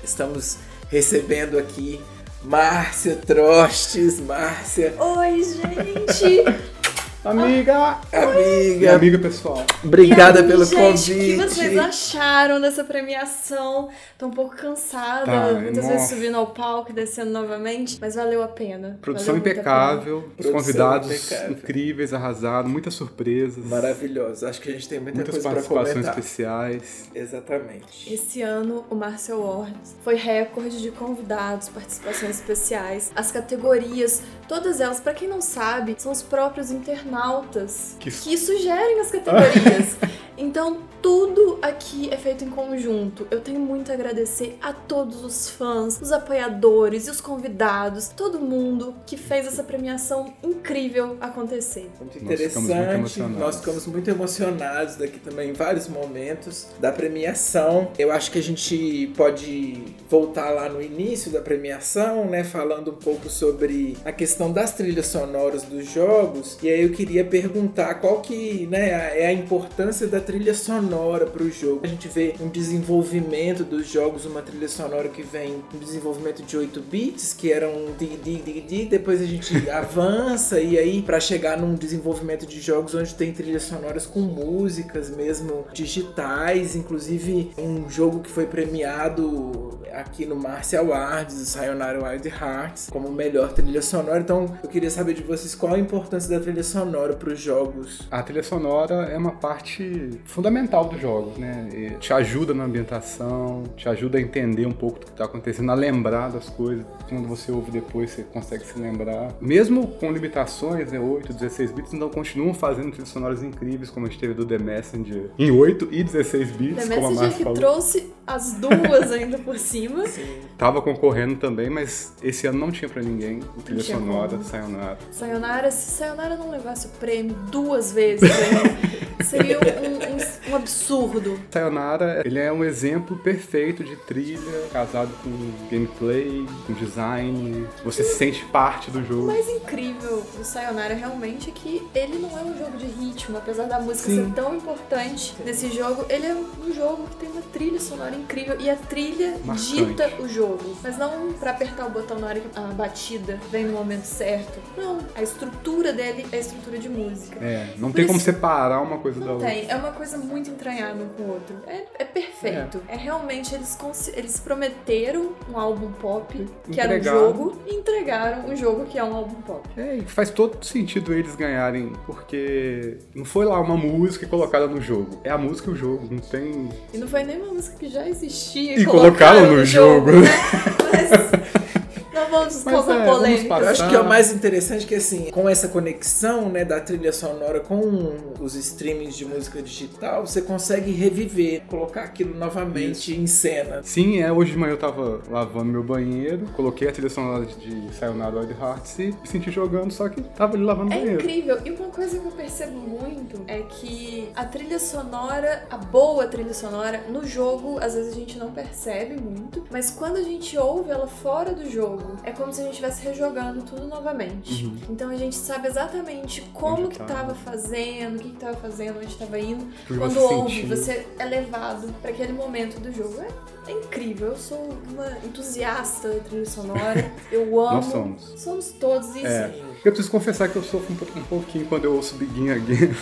Estamos recebendo aqui Márcia Trostes. Márcia. Oi, gente! Amiga! Amiga! Amiga pessoal. Obrigada aí, pelo gente, convite. O que vocês acharam dessa premiação? Tô um pouco cansada, Tá, muitas nossa. vezes subindo ao palco e descendo novamente, mas valeu a pena. Produção Valeu impecável, os Produção convidados impecável. incríveis, arrasados, muitas surpresas. Maravilhoso. Acho que a gente tem muita Muitas coisa para participações comentar. especiais. Exatamente. Esse ano, o Marcel Awards foi recorde de convidados, participações especiais, as categorias, todas elas, pra quem não sabe, são os próprios internautas Que- que, sugerem as categorias. então, tudo aqui é feito em conjunto. Eu tenho muito a agradecer a todos os fãs, os apoiadores e os convidados, todo mundo que fez essa premiação incrível acontecer. Muito Nós ficamos muito interessante. Nós ficamos muito emocionados daqui também em vários momentos da premiação. Eu acho que a gente pode voltar lá no início da premiação, né, falando um pouco sobre a questão das trilhas sonoras dos jogos. E aí eu queria perguntar qual que, né, é a importância da trilha sonora para o jogo. A gente vê um desenvolvimento dos jogos, uma trilha sonora que vem um desenvolvimento de 8 bits, que era um di, di, di, di, depois a gente avança e aí para chegar num desenvolvimento de jogos onde tem trilhas sonoras com músicas mesmo digitais, inclusive um jogo que foi premiado aqui no Martial Awards, o Sayonara Wild Hearts, como melhor trilha sonora. Então, eu queria saber de vocês qual a importância da trilha sonora para os jogos. A trilha sonora é uma parte fundamental dos jogos, né? E te ajuda na ambientação, te ajuda a entender um pouco do que está acontecendo, a lembrar das coisas. Quando você ouve depois, você consegue se lembrar. Mesmo com limitações, né? 8, 16 bits, então continuam fazendo trilhas sonoras incríveis, como a gente teve do The Messenger em 8 e 16 bits, The como a Messenger Márcia que falou. trouxe as duas ainda por cima. Tava concorrendo também, mas esse ano não tinha pra ninguém o trilha sonora, como. Sayonara. Sayonara, se Sayonara não levasse o prêmio duas vezes, né, seria um, um- um absurdo. Sayonara, ele é um exemplo perfeito de trilha, casado com gameplay, com design. Você se sente parte do O jogo. mais incrível do Sayonara realmente é que ele não é um jogo de ritmo, apesar da música Sim. ser tão importante nesse jogo, ele é um jogo que tem uma trilha sonora incrível e a trilha Marcante. dita o jogo. Mas não pra apertar o botão na hora que a batida vem no momento certo. Não, a estrutura dele é a estrutura de música. É, não Por tem como isso- separar uma coisa da Não outra. tem, é uma coisa muito entranhada um com o outro. É, é perfeito. É. realmente, eles, eles prometeram um álbum pop, que era um jogo, e entregaram um jogo que é um álbum pop. É, e faz todo sentido eles ganharem, porque não foi lá uma música colocaram no jogo. É a música e o jogo, não tem. E não foi nem uma música que já existia. E colocaram no jogo, né? Mas não vamos Mas causar é, vamos polêmica. Eu acho que é o mais interessante que assim, com essa conexão, né, da trilha sonora com os streamings de música digital, você consegue reviver, colocar aquilo novamente em cena. Sim, é, hoje de manhã eu tava lavando meu banheiro, coloquei a trilha sonora de Sayonara Wild Hearts e me senti jogando, só que tava ali lavando o É banheiro. incrível. E uma coisa que eu percebo muito é que a trilha sonora, a boa trilha sonora, no jogo, às vezes a gente não percebe muito, mas quando a gente ouve ela fora do jogo, é como se a gente estivesse rejogando tudo novamente. Uhum. Então a gente sabe exatamente como Onde que tava. tava fazendo, o que que tava fazendo, onde tava indo. Porque quando você ouve, sentiu. você é levado pra aquele momento do jogo. É, é incrível. Eu sou uma entusiasta da trilha sonora. Eu amo. Nós somos. Somos todos isso. É, eu preciso confessar que eu sofro um, po- pouquinho quando eu ouço Begin Again,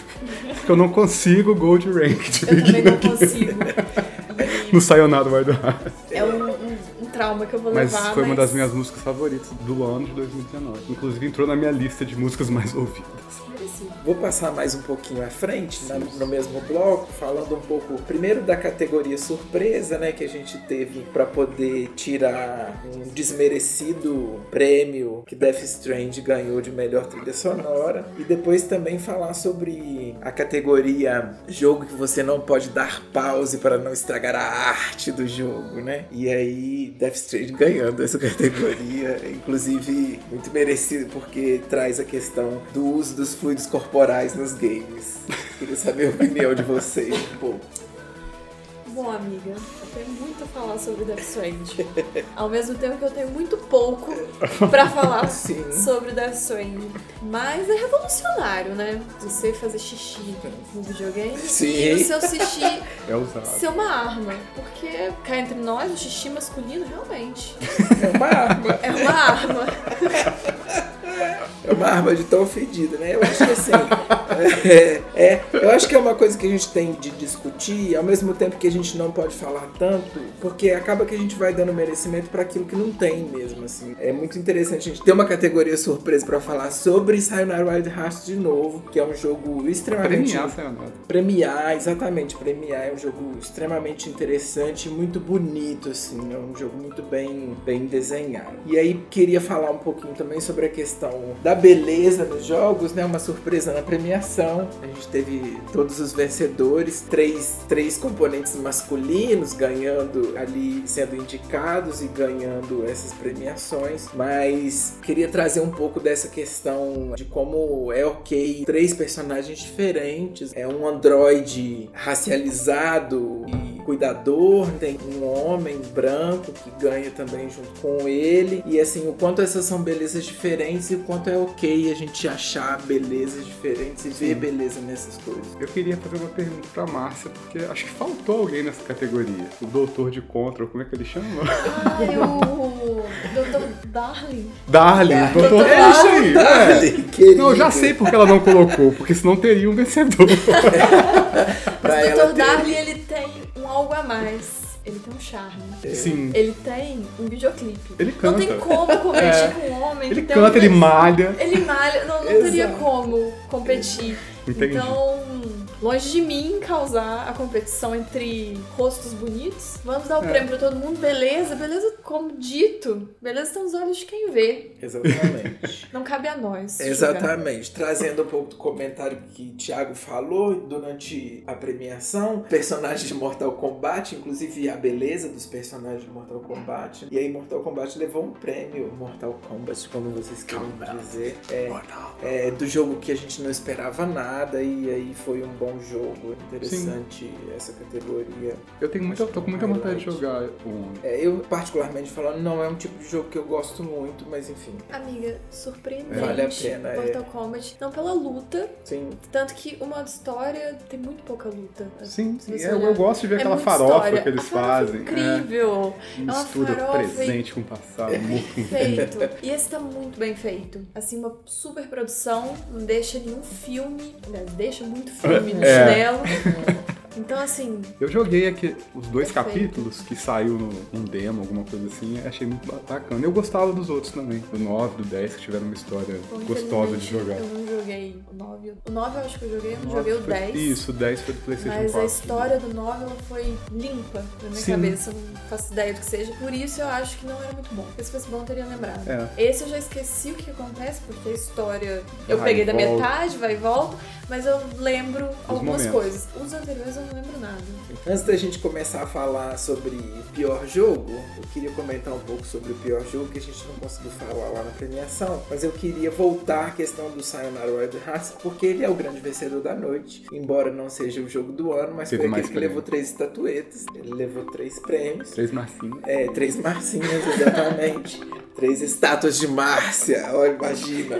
porque eu não consigo Gold Rank de Eu também Begin não Again consigo. no Sayonara Wild Hearts. É um, um- um trauma que eu vou Mas levar. foi uma mas das minhas músicas favoritas do ano de 2019. Inclusive entrou na minha lista de músicas mais ouvidas. Merecido. Vou passar mais um pouquinho à frente, na- no mesmo bloco, falando um pouco primeiro da categoria surpresa, né, que a gente teve para poder tirar um desmerecido prêmio que Death Strand ganhou de melhor trilha sonora e depois também falar sobre a categoria jogo que você não pode dar pause para não estragar a arte do jogo, né? E aí Death Strand ganhando essa categoria, inclusive muito merecido porque traz a questão do uso dos fluidos corporais nos games. Queria saber a opinião de vocês um pouco. Bom, amiga, eu tenho muito a falar sobre Death Stranding. Ao mesmo tempo que eu tenho muito pouco pra falar Sim. sobre Death Stranding. Mas é revolucionário, né? Você fazer xixi no videogame Sim. e o seu xixi É usado. ser uma arma. Porque cá entre nós, o xixi masculino realmente É uma arma. é uma arma. É uma arma de tão ofendida, né? Eu acho que assim. É, é, eu acho que é uma coisa que a gente tem de discutir, ao mesmo tempo que a gente não pode falar tanto, porque acaba que a gente vai dando merecimento para aquilo que não tem mesmo, assim. É muito interessante a gente ter uma categoria surpresa para falar sobre Sayonara Wild Hearts de novo, que é um jogo extremamente. Premiar, Sayonara. Premiar, exatamente, premiar é um jogo extremamente interessante, muito bonito, assim, é um jogo muito bem, bem desenhado. E aí queria falar um pouquinho também sobre a questão da beleza nos jogos, né? Uma surpresa na premiação. A gente teve todos os vencedores, três, três componentes masculinos ganhando ali, sendo indicados e ganhando essas premiações. Mas queria trazer um pouco dessa questão de como é ok três personagens diferentes. É um androide racializado e cuidador, tem um homem branco que ganha também junto com ele. E assim, o quanto essas são belezas diferentes e o quanto é ok a gente achar belezas diferentes e ver Sim. beleza nessas coisas. Eu queria fazer uma pergunta pra Márcia, porque acho que faltou alguém nessa categoria. O doutor de Control, como é que ele chama? Ai, o Dr. Darling. Darling, Darling. doutor. É isso aí. Darling, é. querido. Não, eu já sei porque ela não colocou, porque senão teria um vencedor. O Dr. ter- Darling, ele tem um algo a mais. Ele tem um charme. Sim. Ele tem um videoclipe. Ele Não canta. tem como competir É. com um homem Ele que tem canta, um... ele malha. Ele malha. Não, não teria como competir. Entendi. Então, longe de mim causar a competição entre rostos bonitos. Vamos dar o É. prêmio pra todo mundo. Beleza, beleza, como dito. Beleza estão os olhos de quem vê. Exatamente. Não cabe a nós. julgar. Exatamente. Trazendo um pouco do comentário que Thiago falou durante a premiação, personagens de Mortal Kombat, inclusive a beleza dos personagens de Mortal Kombat. E aí Mortal Kombat levou um prêmio, Mortal Kombat, como vocês queiram dizer. É, é, do jogo que a gente não esperava nada, e aí foi um bom jogo. Interessante essa categoria. Eu tenho muita, tô com muita vontade de jogar um. É, eu, particularmente falando, não é um tipo de jogo que eu gosto muito, mas enfim. Amiga, surpreendente. Vale a pena, é. Mortal Kombat. Não pela luta. Sim. Tanto que o modo história tem muito pouca luta. Sim, Se você eu, gosto de ver É aquela farofa história. que eles é fazem. incrível. É. É uma Mistura farofa e- presente com passado, morto com Feito. E esse tá muito bem feito. Assim, uma super produção. Não deixa nenhum filme. Aliás, deixa muito filme no É. chinelo. Então, assim, Eu joguei aqui os dois Perfeito. capítulos que saiu no, num demo, alguma coisa assim, e achei muito ba- bacana. Eu gostava dos outros também, do 9, do 10, que tiveram uma história bom, gostosa de jogar. Eu não joguei o 9. O 9 eu acho que eu joguei, eu não joguei o foi- 10. Isso, o 10 foi do PlayStation Mas 4. a história do 9 ela foi limpa na minha Sim. cabeça. Eu não faço ideia do que seja. Por isso eu acho que não era muito bom. Porque se fosse bom, eu teria lembrado. É. Esse eu já esqueci o que acontece, porque a história eu Vai peguei da volta. metade, vai e volta. Mas eu lembro algumas momentos. coisas. Os anteriores eu não lembro nada. Antes da gente começar a falar sobre pior jogo, eu queria comentar um pouco sobre o pior jogo que a gente não conseguiu falar lá na premiação, mas eu queria voltar à questão do Sayonara Wild Hearts, porque ele é o grande vencedor da noite, embora não seja o jogo do ano, mas Teve foi aquele que prêmio. levou três estatuetas, ele levou três prêmios. Três marcinhos. É, três marcinhas, exatamente. três estátuas de Márcia. Olha, imagina.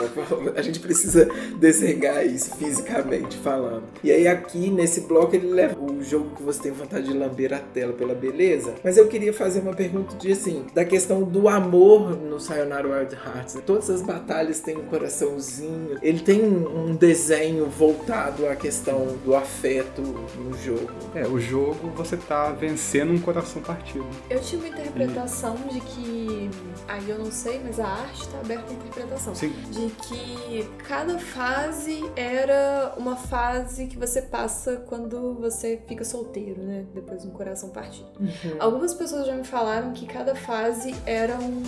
A gente precisa desenhar isso fisicamente falando. E aí aqui nesse bloco ele leva o jogo que você tem vontade de lamber a tela pela beleza. Mas eu queria fazer uma pergunta de assim, da questão do amor no Sayonara Wild Hearts. Todas as batalhas têm um coraçãozinho. Ele tem um, desenho voltado à questão do afeto no jogo. É, o jogo você tá vencendo um coração partido. Eu tive uma interpretação de que. Aí eu não sei, mas a arte tá aberta à interpretação. Sim. De que cada fase era uma fase que você passa quando você fica solteiro, né? Depois de um coração partido. Uhum. Algumas pessoas já me falaram que cada fase era um.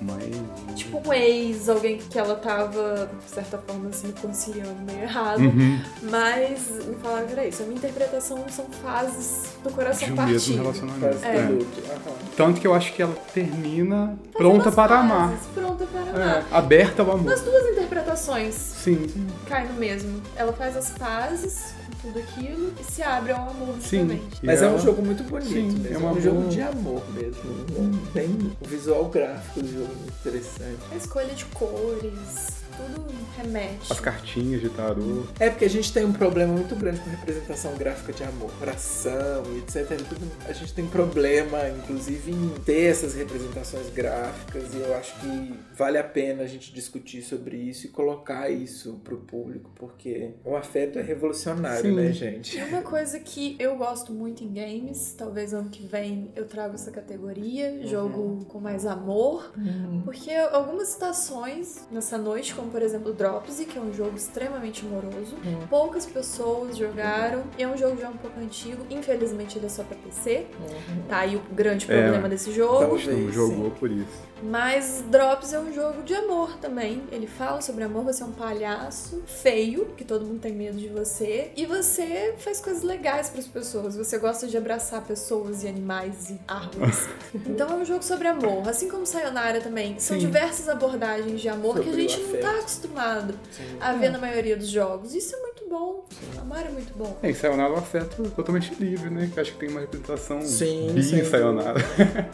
Mas. Tipo um ex, alguém que ela tava, de certa forma, assim, conciliando meio errado. Uhum. Mas me falaram que era isso. A minha interpretação são fases do coração De um partido. mesmo relacionamento. É. É. Tanto que eu acho que ela termina pronta para amar. Pronta para É, amar. aberta ao amor. Nas duas interpretações Sim. cai no mesmo. Ela faz as pazes com tudo aquilo e se abre ao amor Sim. Mas é um ela- jogo muito bonito Sim, mesmo. é É, um jogo boa- de amor mesmo. Um- Bem, o visual gráfico do jogo é muito interessante. A escolha de cores, tudo remete. As cartinhas de tarô. É porque a gente tem um problema muito grande com representação gráfica de amor, coração e etc. Tudo- A gente tem problema, inclusive, em ter essas representações gráficas e eu acho que vale a pena a gente discutir sobre isso e colocar isso pro público, porque o afeto é revolucionário, Sim. né, gente? E uma coisa que eu gosto muito em games, talvez ano que vem eu trago essa categoria, jogo com mais amor, porque algumas citações nessa noite, como por exemplo Dropsy, que é um jogo extremamente amoroso, poucas pessoas jogaram, e é um jogo já um pouco antigo, infelizmente ele é só pra PC, tá aí o grande É, problema desse jogo. Não jogou por isso. Mas Drops é um jogo de amor também. Ele fala sobre amor, você é um palhaço feio, que todo mundo tem medo de você, e você faz coisas legais para as pessoas. Você gosta de abraçar pessoas e animais e árvores. então é um jogo sobre amor, assim como Sayonara também. São Sim. diversas abordagens de amor que a Sobre gente não tá acostumado a ver na maioria dos jogos. Isso é muito bom. Amar é muito bom. É, em Sayonara é um afeto totalmente livre, né? Que eu acho que tem uma representação Sim, bi em Sayonara.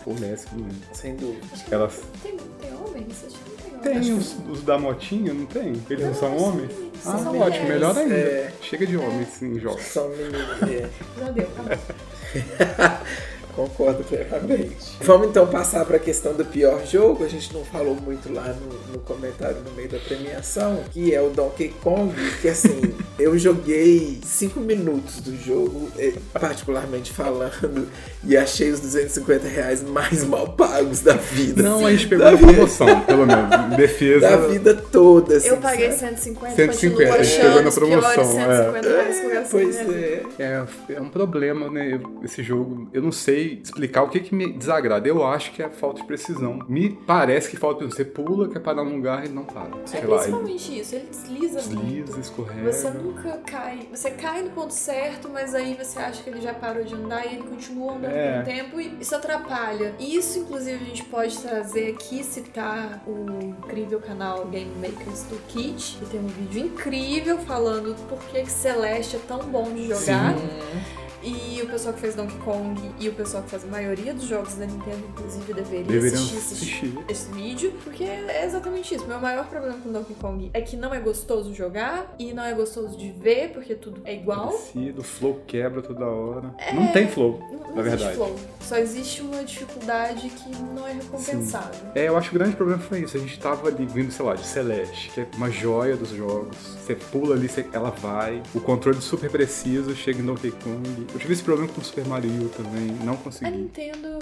Ou lésbico, né? Sem dúvida. Elas Tem, tem homens? Acho que não tem homens. tem os, os da motinha, não tem? Eles não são homens? Ah, são ótimo, mulheres. melhor ainda. É. Chega de homens em jogos. São meninos. é. Já deu, tá bom. Concordo plenamente. Vamos então passar para a questão do pior jogo. A gente não falou muito lá no, no comentário no meio da premiação, que é o Donkey Kong, que assim, eu joguei 5 minutos do jogo, eh, particularmente falando, e achei os 250 reais mais mal pagos da vida. Não, a gente pegou Da na vida- promoção, pelo menos. Em defesa. Da vida toda, assim, Eu paguei sabe? 150, 150, continuo a gente pegou na promoção, 150 é. reais eu gastei Pois é. É, é um problema, né? Esse jogo, eu não sei explicar o que, que me desagrada. Eu acho que é falta de precisão. Me parece que falta de Você pula, quer parar num lugar e não para. É Sei lá, ele principalmente isso, ele desliza, muito. desliza, escorrega. Você nunca cai. Você cai no ponto certo, mas aí você acha que ele já parou de andar e ele continua andando É. um tempo e isso atrapalha. Isso, inclusive, a gente pode trazer aqui, citar o incrível canal Game Makers do Kit, que tem um vídeo incrível falando por que Celeste é tão bom de jogar. E o pessoal que fez Donkey Kong e o pessoal que faz a maioria dos jogos da Nintendo, inclusive, deveria Deveriam assistir, esse- assistir. esse vídeo, porque é exatamente isso. Meu maior problema com Donkey Kong é que não é gostoso jogar e não é gostoso de ver, porque tudo é igual. Parecido, o flow quebra toda hora. É, Não tem flow, Não, não na verdade. flow. Só existe uma dificuldade que não é recompensável. É, eu acho que o grande problema foi isso. A gente tava ali vindo, sei lá, de Celeste, que é uma joia dos jogos. Você pula ali, você- ela vai. O controle super preciso, chega em Donkey Kong. Eu tive esse problema com o Super Mario também, não A consegui. Nintendo.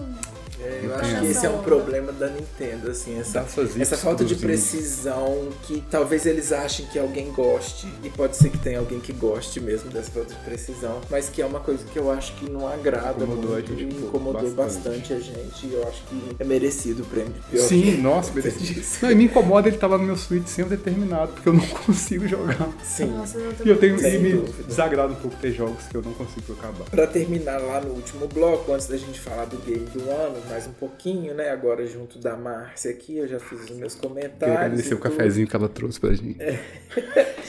É, eu acho que esse é um problema da Nintendo, assim, essa, essa falta de precisão que talvez eles achem que alguém goste, e pode ser que tenha alguém que goste mesmo dessa falta de precisão, mas que é uma coisa que eu acho que não agrada Incomodou muito, a gente incomodou bastante. bastante. a gente, e eu acho que é merecido o prêmio de pior Sim, game. nossa, merecido. Não, e me incomoda ele estar lá no meu Switch sem eu ter terminado, porque eu não consigo jogar. Sim. Nossa, eu E eu tenho e me dúvida. desagrada um pouco ter jogos que eu não consigo acabar. Pra terminar lá no último bloco, antes da gente falar do game do ano, mais um pouquinho, né? Agora junto da Márcia aqui, eu já fiz os meus comentários. Queria agradecer o cafezinho que ela trouxe pra gente.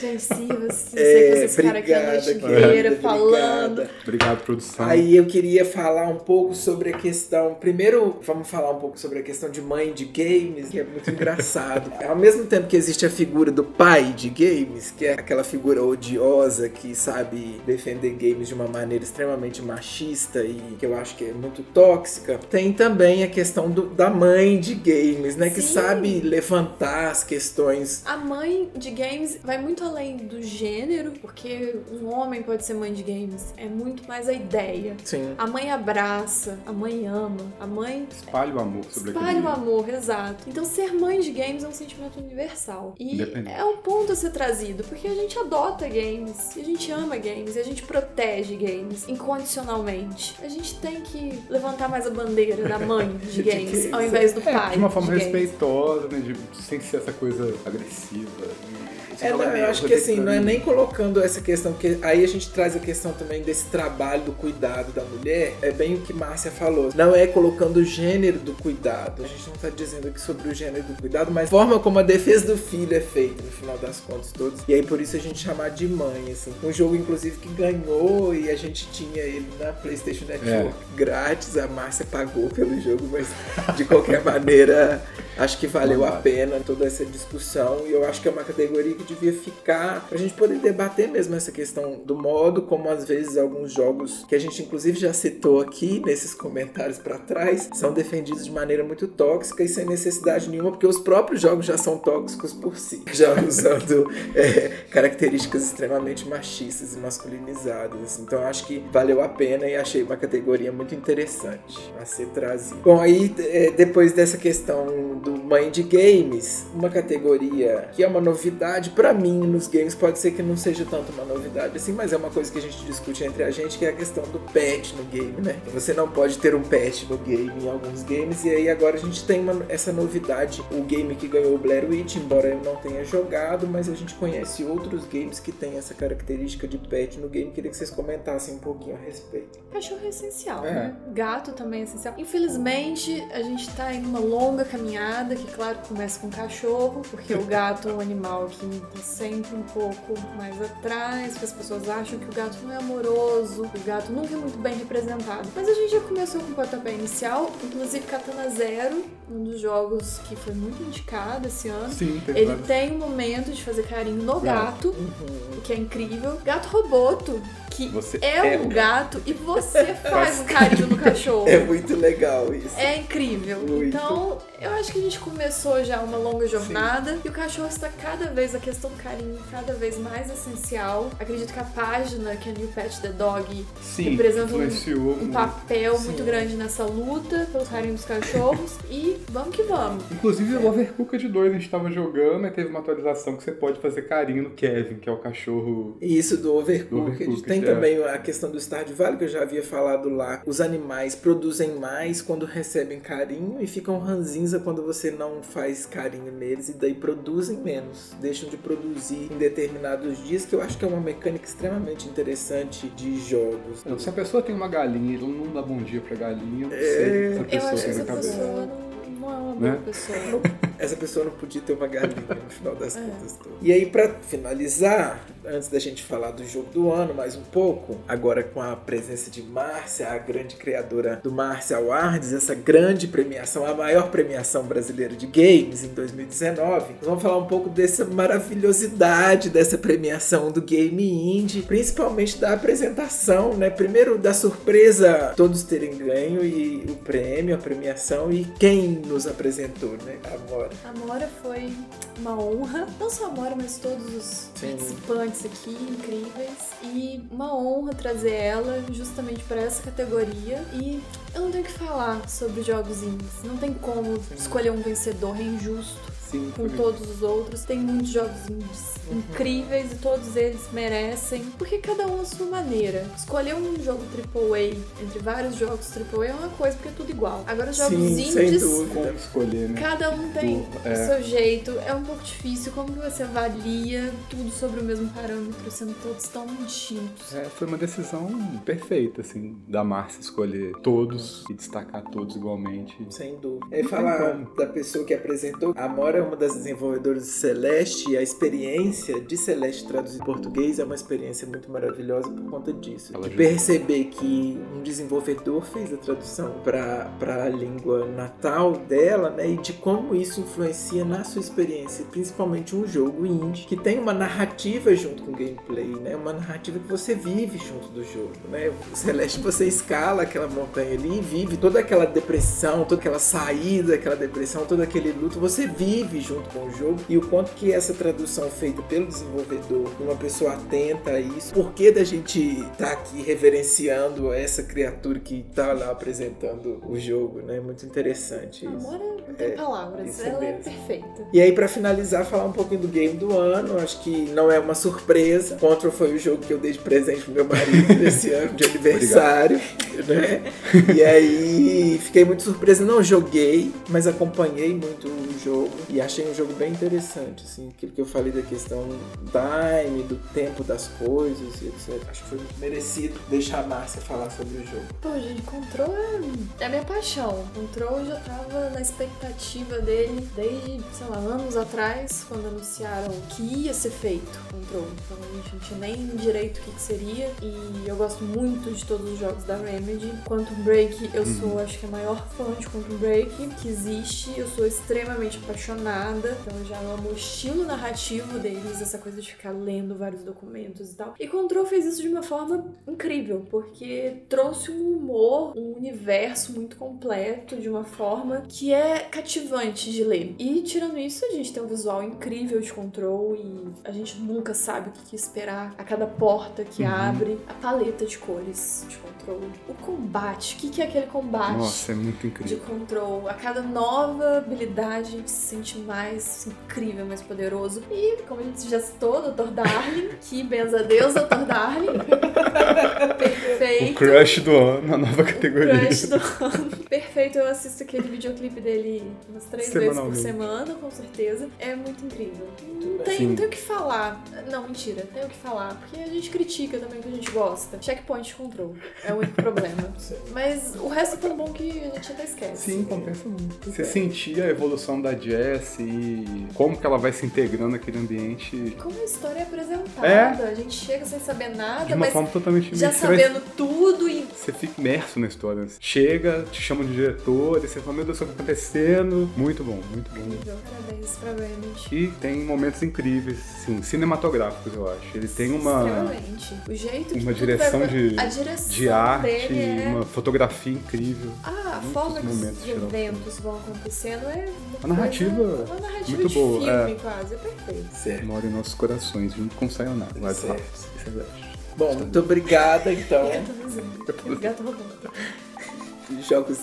Gente, sirva-se. Eu É, sei que vocês ficaram aqui a noite inteira falando. Obrigado, produção. Aí eu queria falar um pouco sobre a questão. Primeiro, vamos falar um pouco sobre a questão de mãe de games, que é muito engraçado. Ao mesmo tempo que existe a figura do pai de games, que é aquela figura odiosa que sabe defender games de uma maneira extremamente machista e que eu acho que é muito tóxica, tem também a questão do- da mãe de games, né? Que Sim. sabe levantar as questões. A mãe de games vai muito além do gênero, porque um homem pode ser mãe de games. É muito mais a ideia. Sim. A mãe abraça, a mãe ama, a mãe Espalhe o amor sobre espalha o amor, exato. Então ser mãe de games é um sentimento universal. E é um ponto a ser trazido, porque a gente adota games, e a gente ama games, e a gente protege games incondicionalmente. A gente tem que levantar mais a bandeira da mãe de games, ao invés do É, pai. de uma forma de respeitosa, né? De, sem ser essa coisa agressiva. É, não é eu acho que assim, não é nem colocando essa questão, porque aí a gente traz a questão também desse trabalho do cuidado da mulher, é bem o que Márcia falou. Não é colocando o gênero do cuidado. A gente não tá dizendo aqui sobre o gênero do cuidado, mas a forma como a defesa do filho é feita, no final das contas, todos. E aí por isso a gente chamar de mãe, assim. Um jogo, inclusive, que ganhou e a gente tinha ele na PlayStation Network grátis. A Márcia pagou pelo jogo, mas de qualquer maneira, acho que valeu a pena toda essa discussão. E eu acho que é uma categoria que devia ficar pra gente poder debater mesmo essa questão do modo como às vezes alguns jogos que a gente inclusive já citou aqui nesses comentários pra trás são defendidos de maneira muito tóxica e sem necessidade nenhuma, porque os próprios jogos já são tóxicos por si, já usando é, características extremamente machistas e masculinizadas. assim. Então acho que valeu a pena e achei uma categoria muito interessante a ser trazida. Bom, aí é, depois dessa questão do de games, uma categoria que é uma novidade pra mim nos games, pode ser que não seja tanto uma novidade assim, mas é uma coisa que a gente discute entre a gente, que é a questão do pet no game, né? Você não pode ter um pet no game em alguns games, e aí agora a gente tem uma- essa novidade, o game que ganhou o Blair Witch, embora eu não tenha jogado, mas a gente conhece outros games que tem essa característica de pet no game, queria que vocês comentassem um pouquinho a respeito. Cachorro é essencial, É. né? Gato também é essencial. Infelizmente, a gente tá em uma longa caminhada, que claro começa com cachorro, porque o gato é um animal que tá sempre um pouco mais atrás, porque as pessoas acham que o gato não é amoroso, o gato nunca é muito bem representado. Mas a gente já começou com o pontapé inicial, inclusive Katana Zero, um dos jogos que foi muito indicado esse ano. Sim, teve Ele vários. tem um momento de fazer carinho no É. gato, o que é incrível. Gato Roboto, que Você é, é um um gato e você faz um carinho no cachorro. É muito legal isso. É incrível. Muito. Então, eu acho que a gente começou já uma longa jornada e o cachorro está cada vez, a questão do carinho, cada vez mais essencial. Acredito que a página, que é New Pet the Dog, Sim, representa um, um papel Sim. muito grande nessa luta pelo carinho dos cachorros. e vamos que vamos. Inclusive, o Overcooked 2 a gente tava jogando e teve uma atualização que você pode fazer carinho no Kevin, que é o cachorro. E isso do Overcooked. Do Overcooked, Tem é. Também a questão do Stardew Valley, que eu já havia falado lá. Os animais produzem mais quando recebem carinho e ficam ranzinza quando você não faz carinho neles e daí produzem menos. Deixam de produzir em determinados dias, que eu acho que é uma mecânica extremamente interessante de jogos. Se a pessoa tem uma galinha e não dá bom dia pra galinha, eu não É, sei se essa Eu pessoa tem na cabeça. pessoa é uma Né? pessoa. Essa pessoa não podia ter uma galinha no final das É. contas. todas. E aí, pra finalizar, antes da gente falar do jogo do ano mais um pouco, agora com a presença de Márcia, a grande criadora do Márcia Awards, essa grande premiação, a maior premiação brasileira de games em 2019, nós vamos falar um pouco dessa maravilhosidade dessa premiação do Game Indie, principalmente da apresentação, né? Primeiro da surpresa todos terem ganho e o prêmio, a premiação e quem nos apresentou, né? Amora. A Mora foi uma honra, não só a Mora, mas todos os Sim. participantes aqui incríveis. E uma honra trazer ela justamente para essa categoria. E eu não tenho o que falar sobre jogos indies. Não tem como escolher um vencedor, é injusto. Sim, com foi. todos os outros. Tem muitos jogos indies incríveis e todos eles merecem, porque cada um a sua maneira. Escolher um jogo AAA entre vários jogos AAA é uma coisa, porque é tudo igual. Agora, os jogos Sim, sem indies. dúvida. Como escolher, né? Cada um tem É. o seu jeito, é um pouco difícil. Como que você avalia tudo sobre o mesmo parâmetro, sendo todos tão distintos? É, foi uma decisão perfeita, assim, da Márcia escolher todos e destacar todos igualmente. Sem dúvida. É falar da pessoa que apresentou. A Amora é uma das desenvolvedoras de Celeste e a experiência de Celeste traduzido em português é uma experiência muito maravilhosa por conta disso. Ela de ajuda. perceber que um desenvolvedor fez a tradução para a língua natal dela, né? E de como isso influencia na sua experiência, principalmente um jogo indie que tem uma narrativa junto com o gameplay, né? Uma narrativa que você vive junto do jogo, né? O Celeste você escala aquela montanha ali e vive toda aquela depressão, toda aquela saída, aquela depressão, todo aquele luto, você vive junto com o jogo e o quanto que essa tradução feita pelo desenvolvedor, uma pessoa atenta a isso, por que da gente tá aqui reverenciando essa criatura que tá lá apresentando o jogo, né? Muito interessante isso. Mora Não tem palavras, isso ela é mesmo. perfeita. E aí, pra finalizar, falar um pouquinho do game do ano. Acho que não é uma surpresa. Control foi o jogo que eu dei de presente pro meu marido nesse ano de aniversário. né? E aí, fiquei muito surpresa. Não joguei, mas acompanhei muito o jogo. E achei um jogo bem interessante. Assim, aquilo que eu falei da questão do time, do tempo das coisas e etc. Acho que foi muito merecido deixar a Márcia falar sobre o jogo. Pô, gente, Control é, é minha paixão. Control eu já tava na expectativa dele desde, sei lá, anos atrás, quando anunciaram que ia ser feito Control. Então a gente não tinha nem direito o que, que seria. E eu gosto muito de todos os jogos da Remedy. Quantum Break, eu sou, acho que, a maior fã de Quantum Break que existe. Eu sou extremamente apaixonada. Então eu já amo o estilo narrativo deles, essa coisa de ficar lendo vários documentos e tal. E Control fez isso de uma forma incrível, porque trouxe um humor, um universo muito completo, de uma forma que é cativante de ler. E tirando isso, a gente tem um visual incrível de Control e a gente nunca sabe o que esperar a cada porta que Uhum. abre, a paleta de cores de Control, o combate, o que é aquele combate? Nossa, é muito de incrível. control. A cada nova habilidade a gente se sente mais incrível, mais poderoso. E, como a gente já citou, Dr. Darling, que benza a Deus, Dr. Darling. O Perfeito. crush do ano, a nova categoria. Crush do ano. Perfeito, eu assisto aquele videoclipe dele umas três vezes por semana, com certeza. É muito incrível. Não tem, não tem o que falar. Não, mentira, tem o que falar. Porque a gente critica também o que a gente gosta. Checkpoint control. É o único problema. Mas o resto é tão bom que a gente até esquece. Sim, compensa muito. Você sentia a evolução da Jess e como que ela vai se integrando naquele ambiente Como a história é apresentada. É. A gente chega sem saber nada, de uma mas forma totalmente já sabendo tudo e Você fica imerso na história. Chega, te chamam de diretor, e você fala, meu Deus, o que tá acontecendo? Muito bom, muito bom. Incrível, parabéns pra Remedy. E tem momentos incríveis, sim, cinematográficos, eu acho. Ele tem uma, Extremamente. O jeito que uma direção vai- de, a direção de arte, dele é... uma fotografia incrível. Ah, a forma que os eventos vão acontecendo é A narrativa coisa- uma narrativa muito de boa, filme é. quase, é perfeito. Certo. Mora em nossos corações, junto com Sayonara. Wild Certo. Isso é verdade. Bom, muito obrigada, então. Gato roubando. Jogos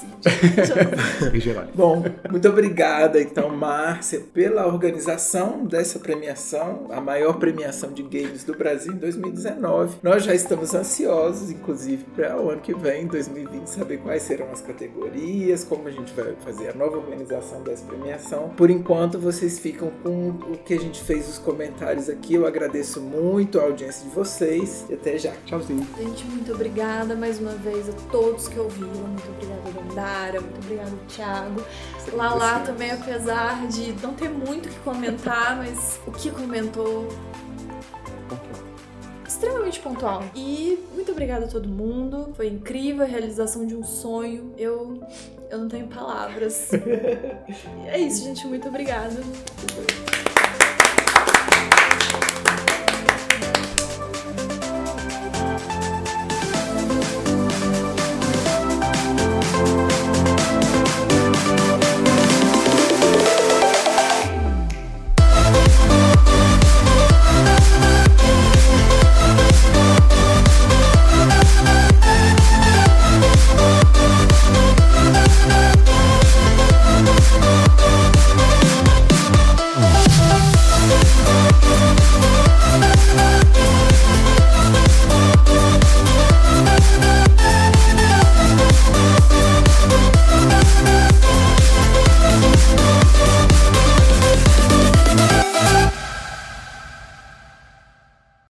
geral. Bom, muito obrigada, então, Márcia, pela organização dessa premiação, a maior premiação de games do Brasil em 2019. Nós já estamos ansiosos, inclusive, para o ano que vem, 2020, saber quais serão as categorias, como a gente vai fazer a nova organização dessa premiação. Por enquanto, vocês ficam com o que a gente fez os comentários aqui. Eu agradeço muito a audiência de vocês e até já. Tchauzinho. Gente, muito obrigada mais uma vez a todos que ouviram. Muito obrigada, Dandara. Muito obrigada, Thiago. Lala também, apesar de não ter muito o que comentar, mas o que comentou extremamente pontual. E muito obrigada a todo mundo. Foi incrível a realização de um sonho. Eu eu não tenho palavras. é isso, gente. Muito obrigada.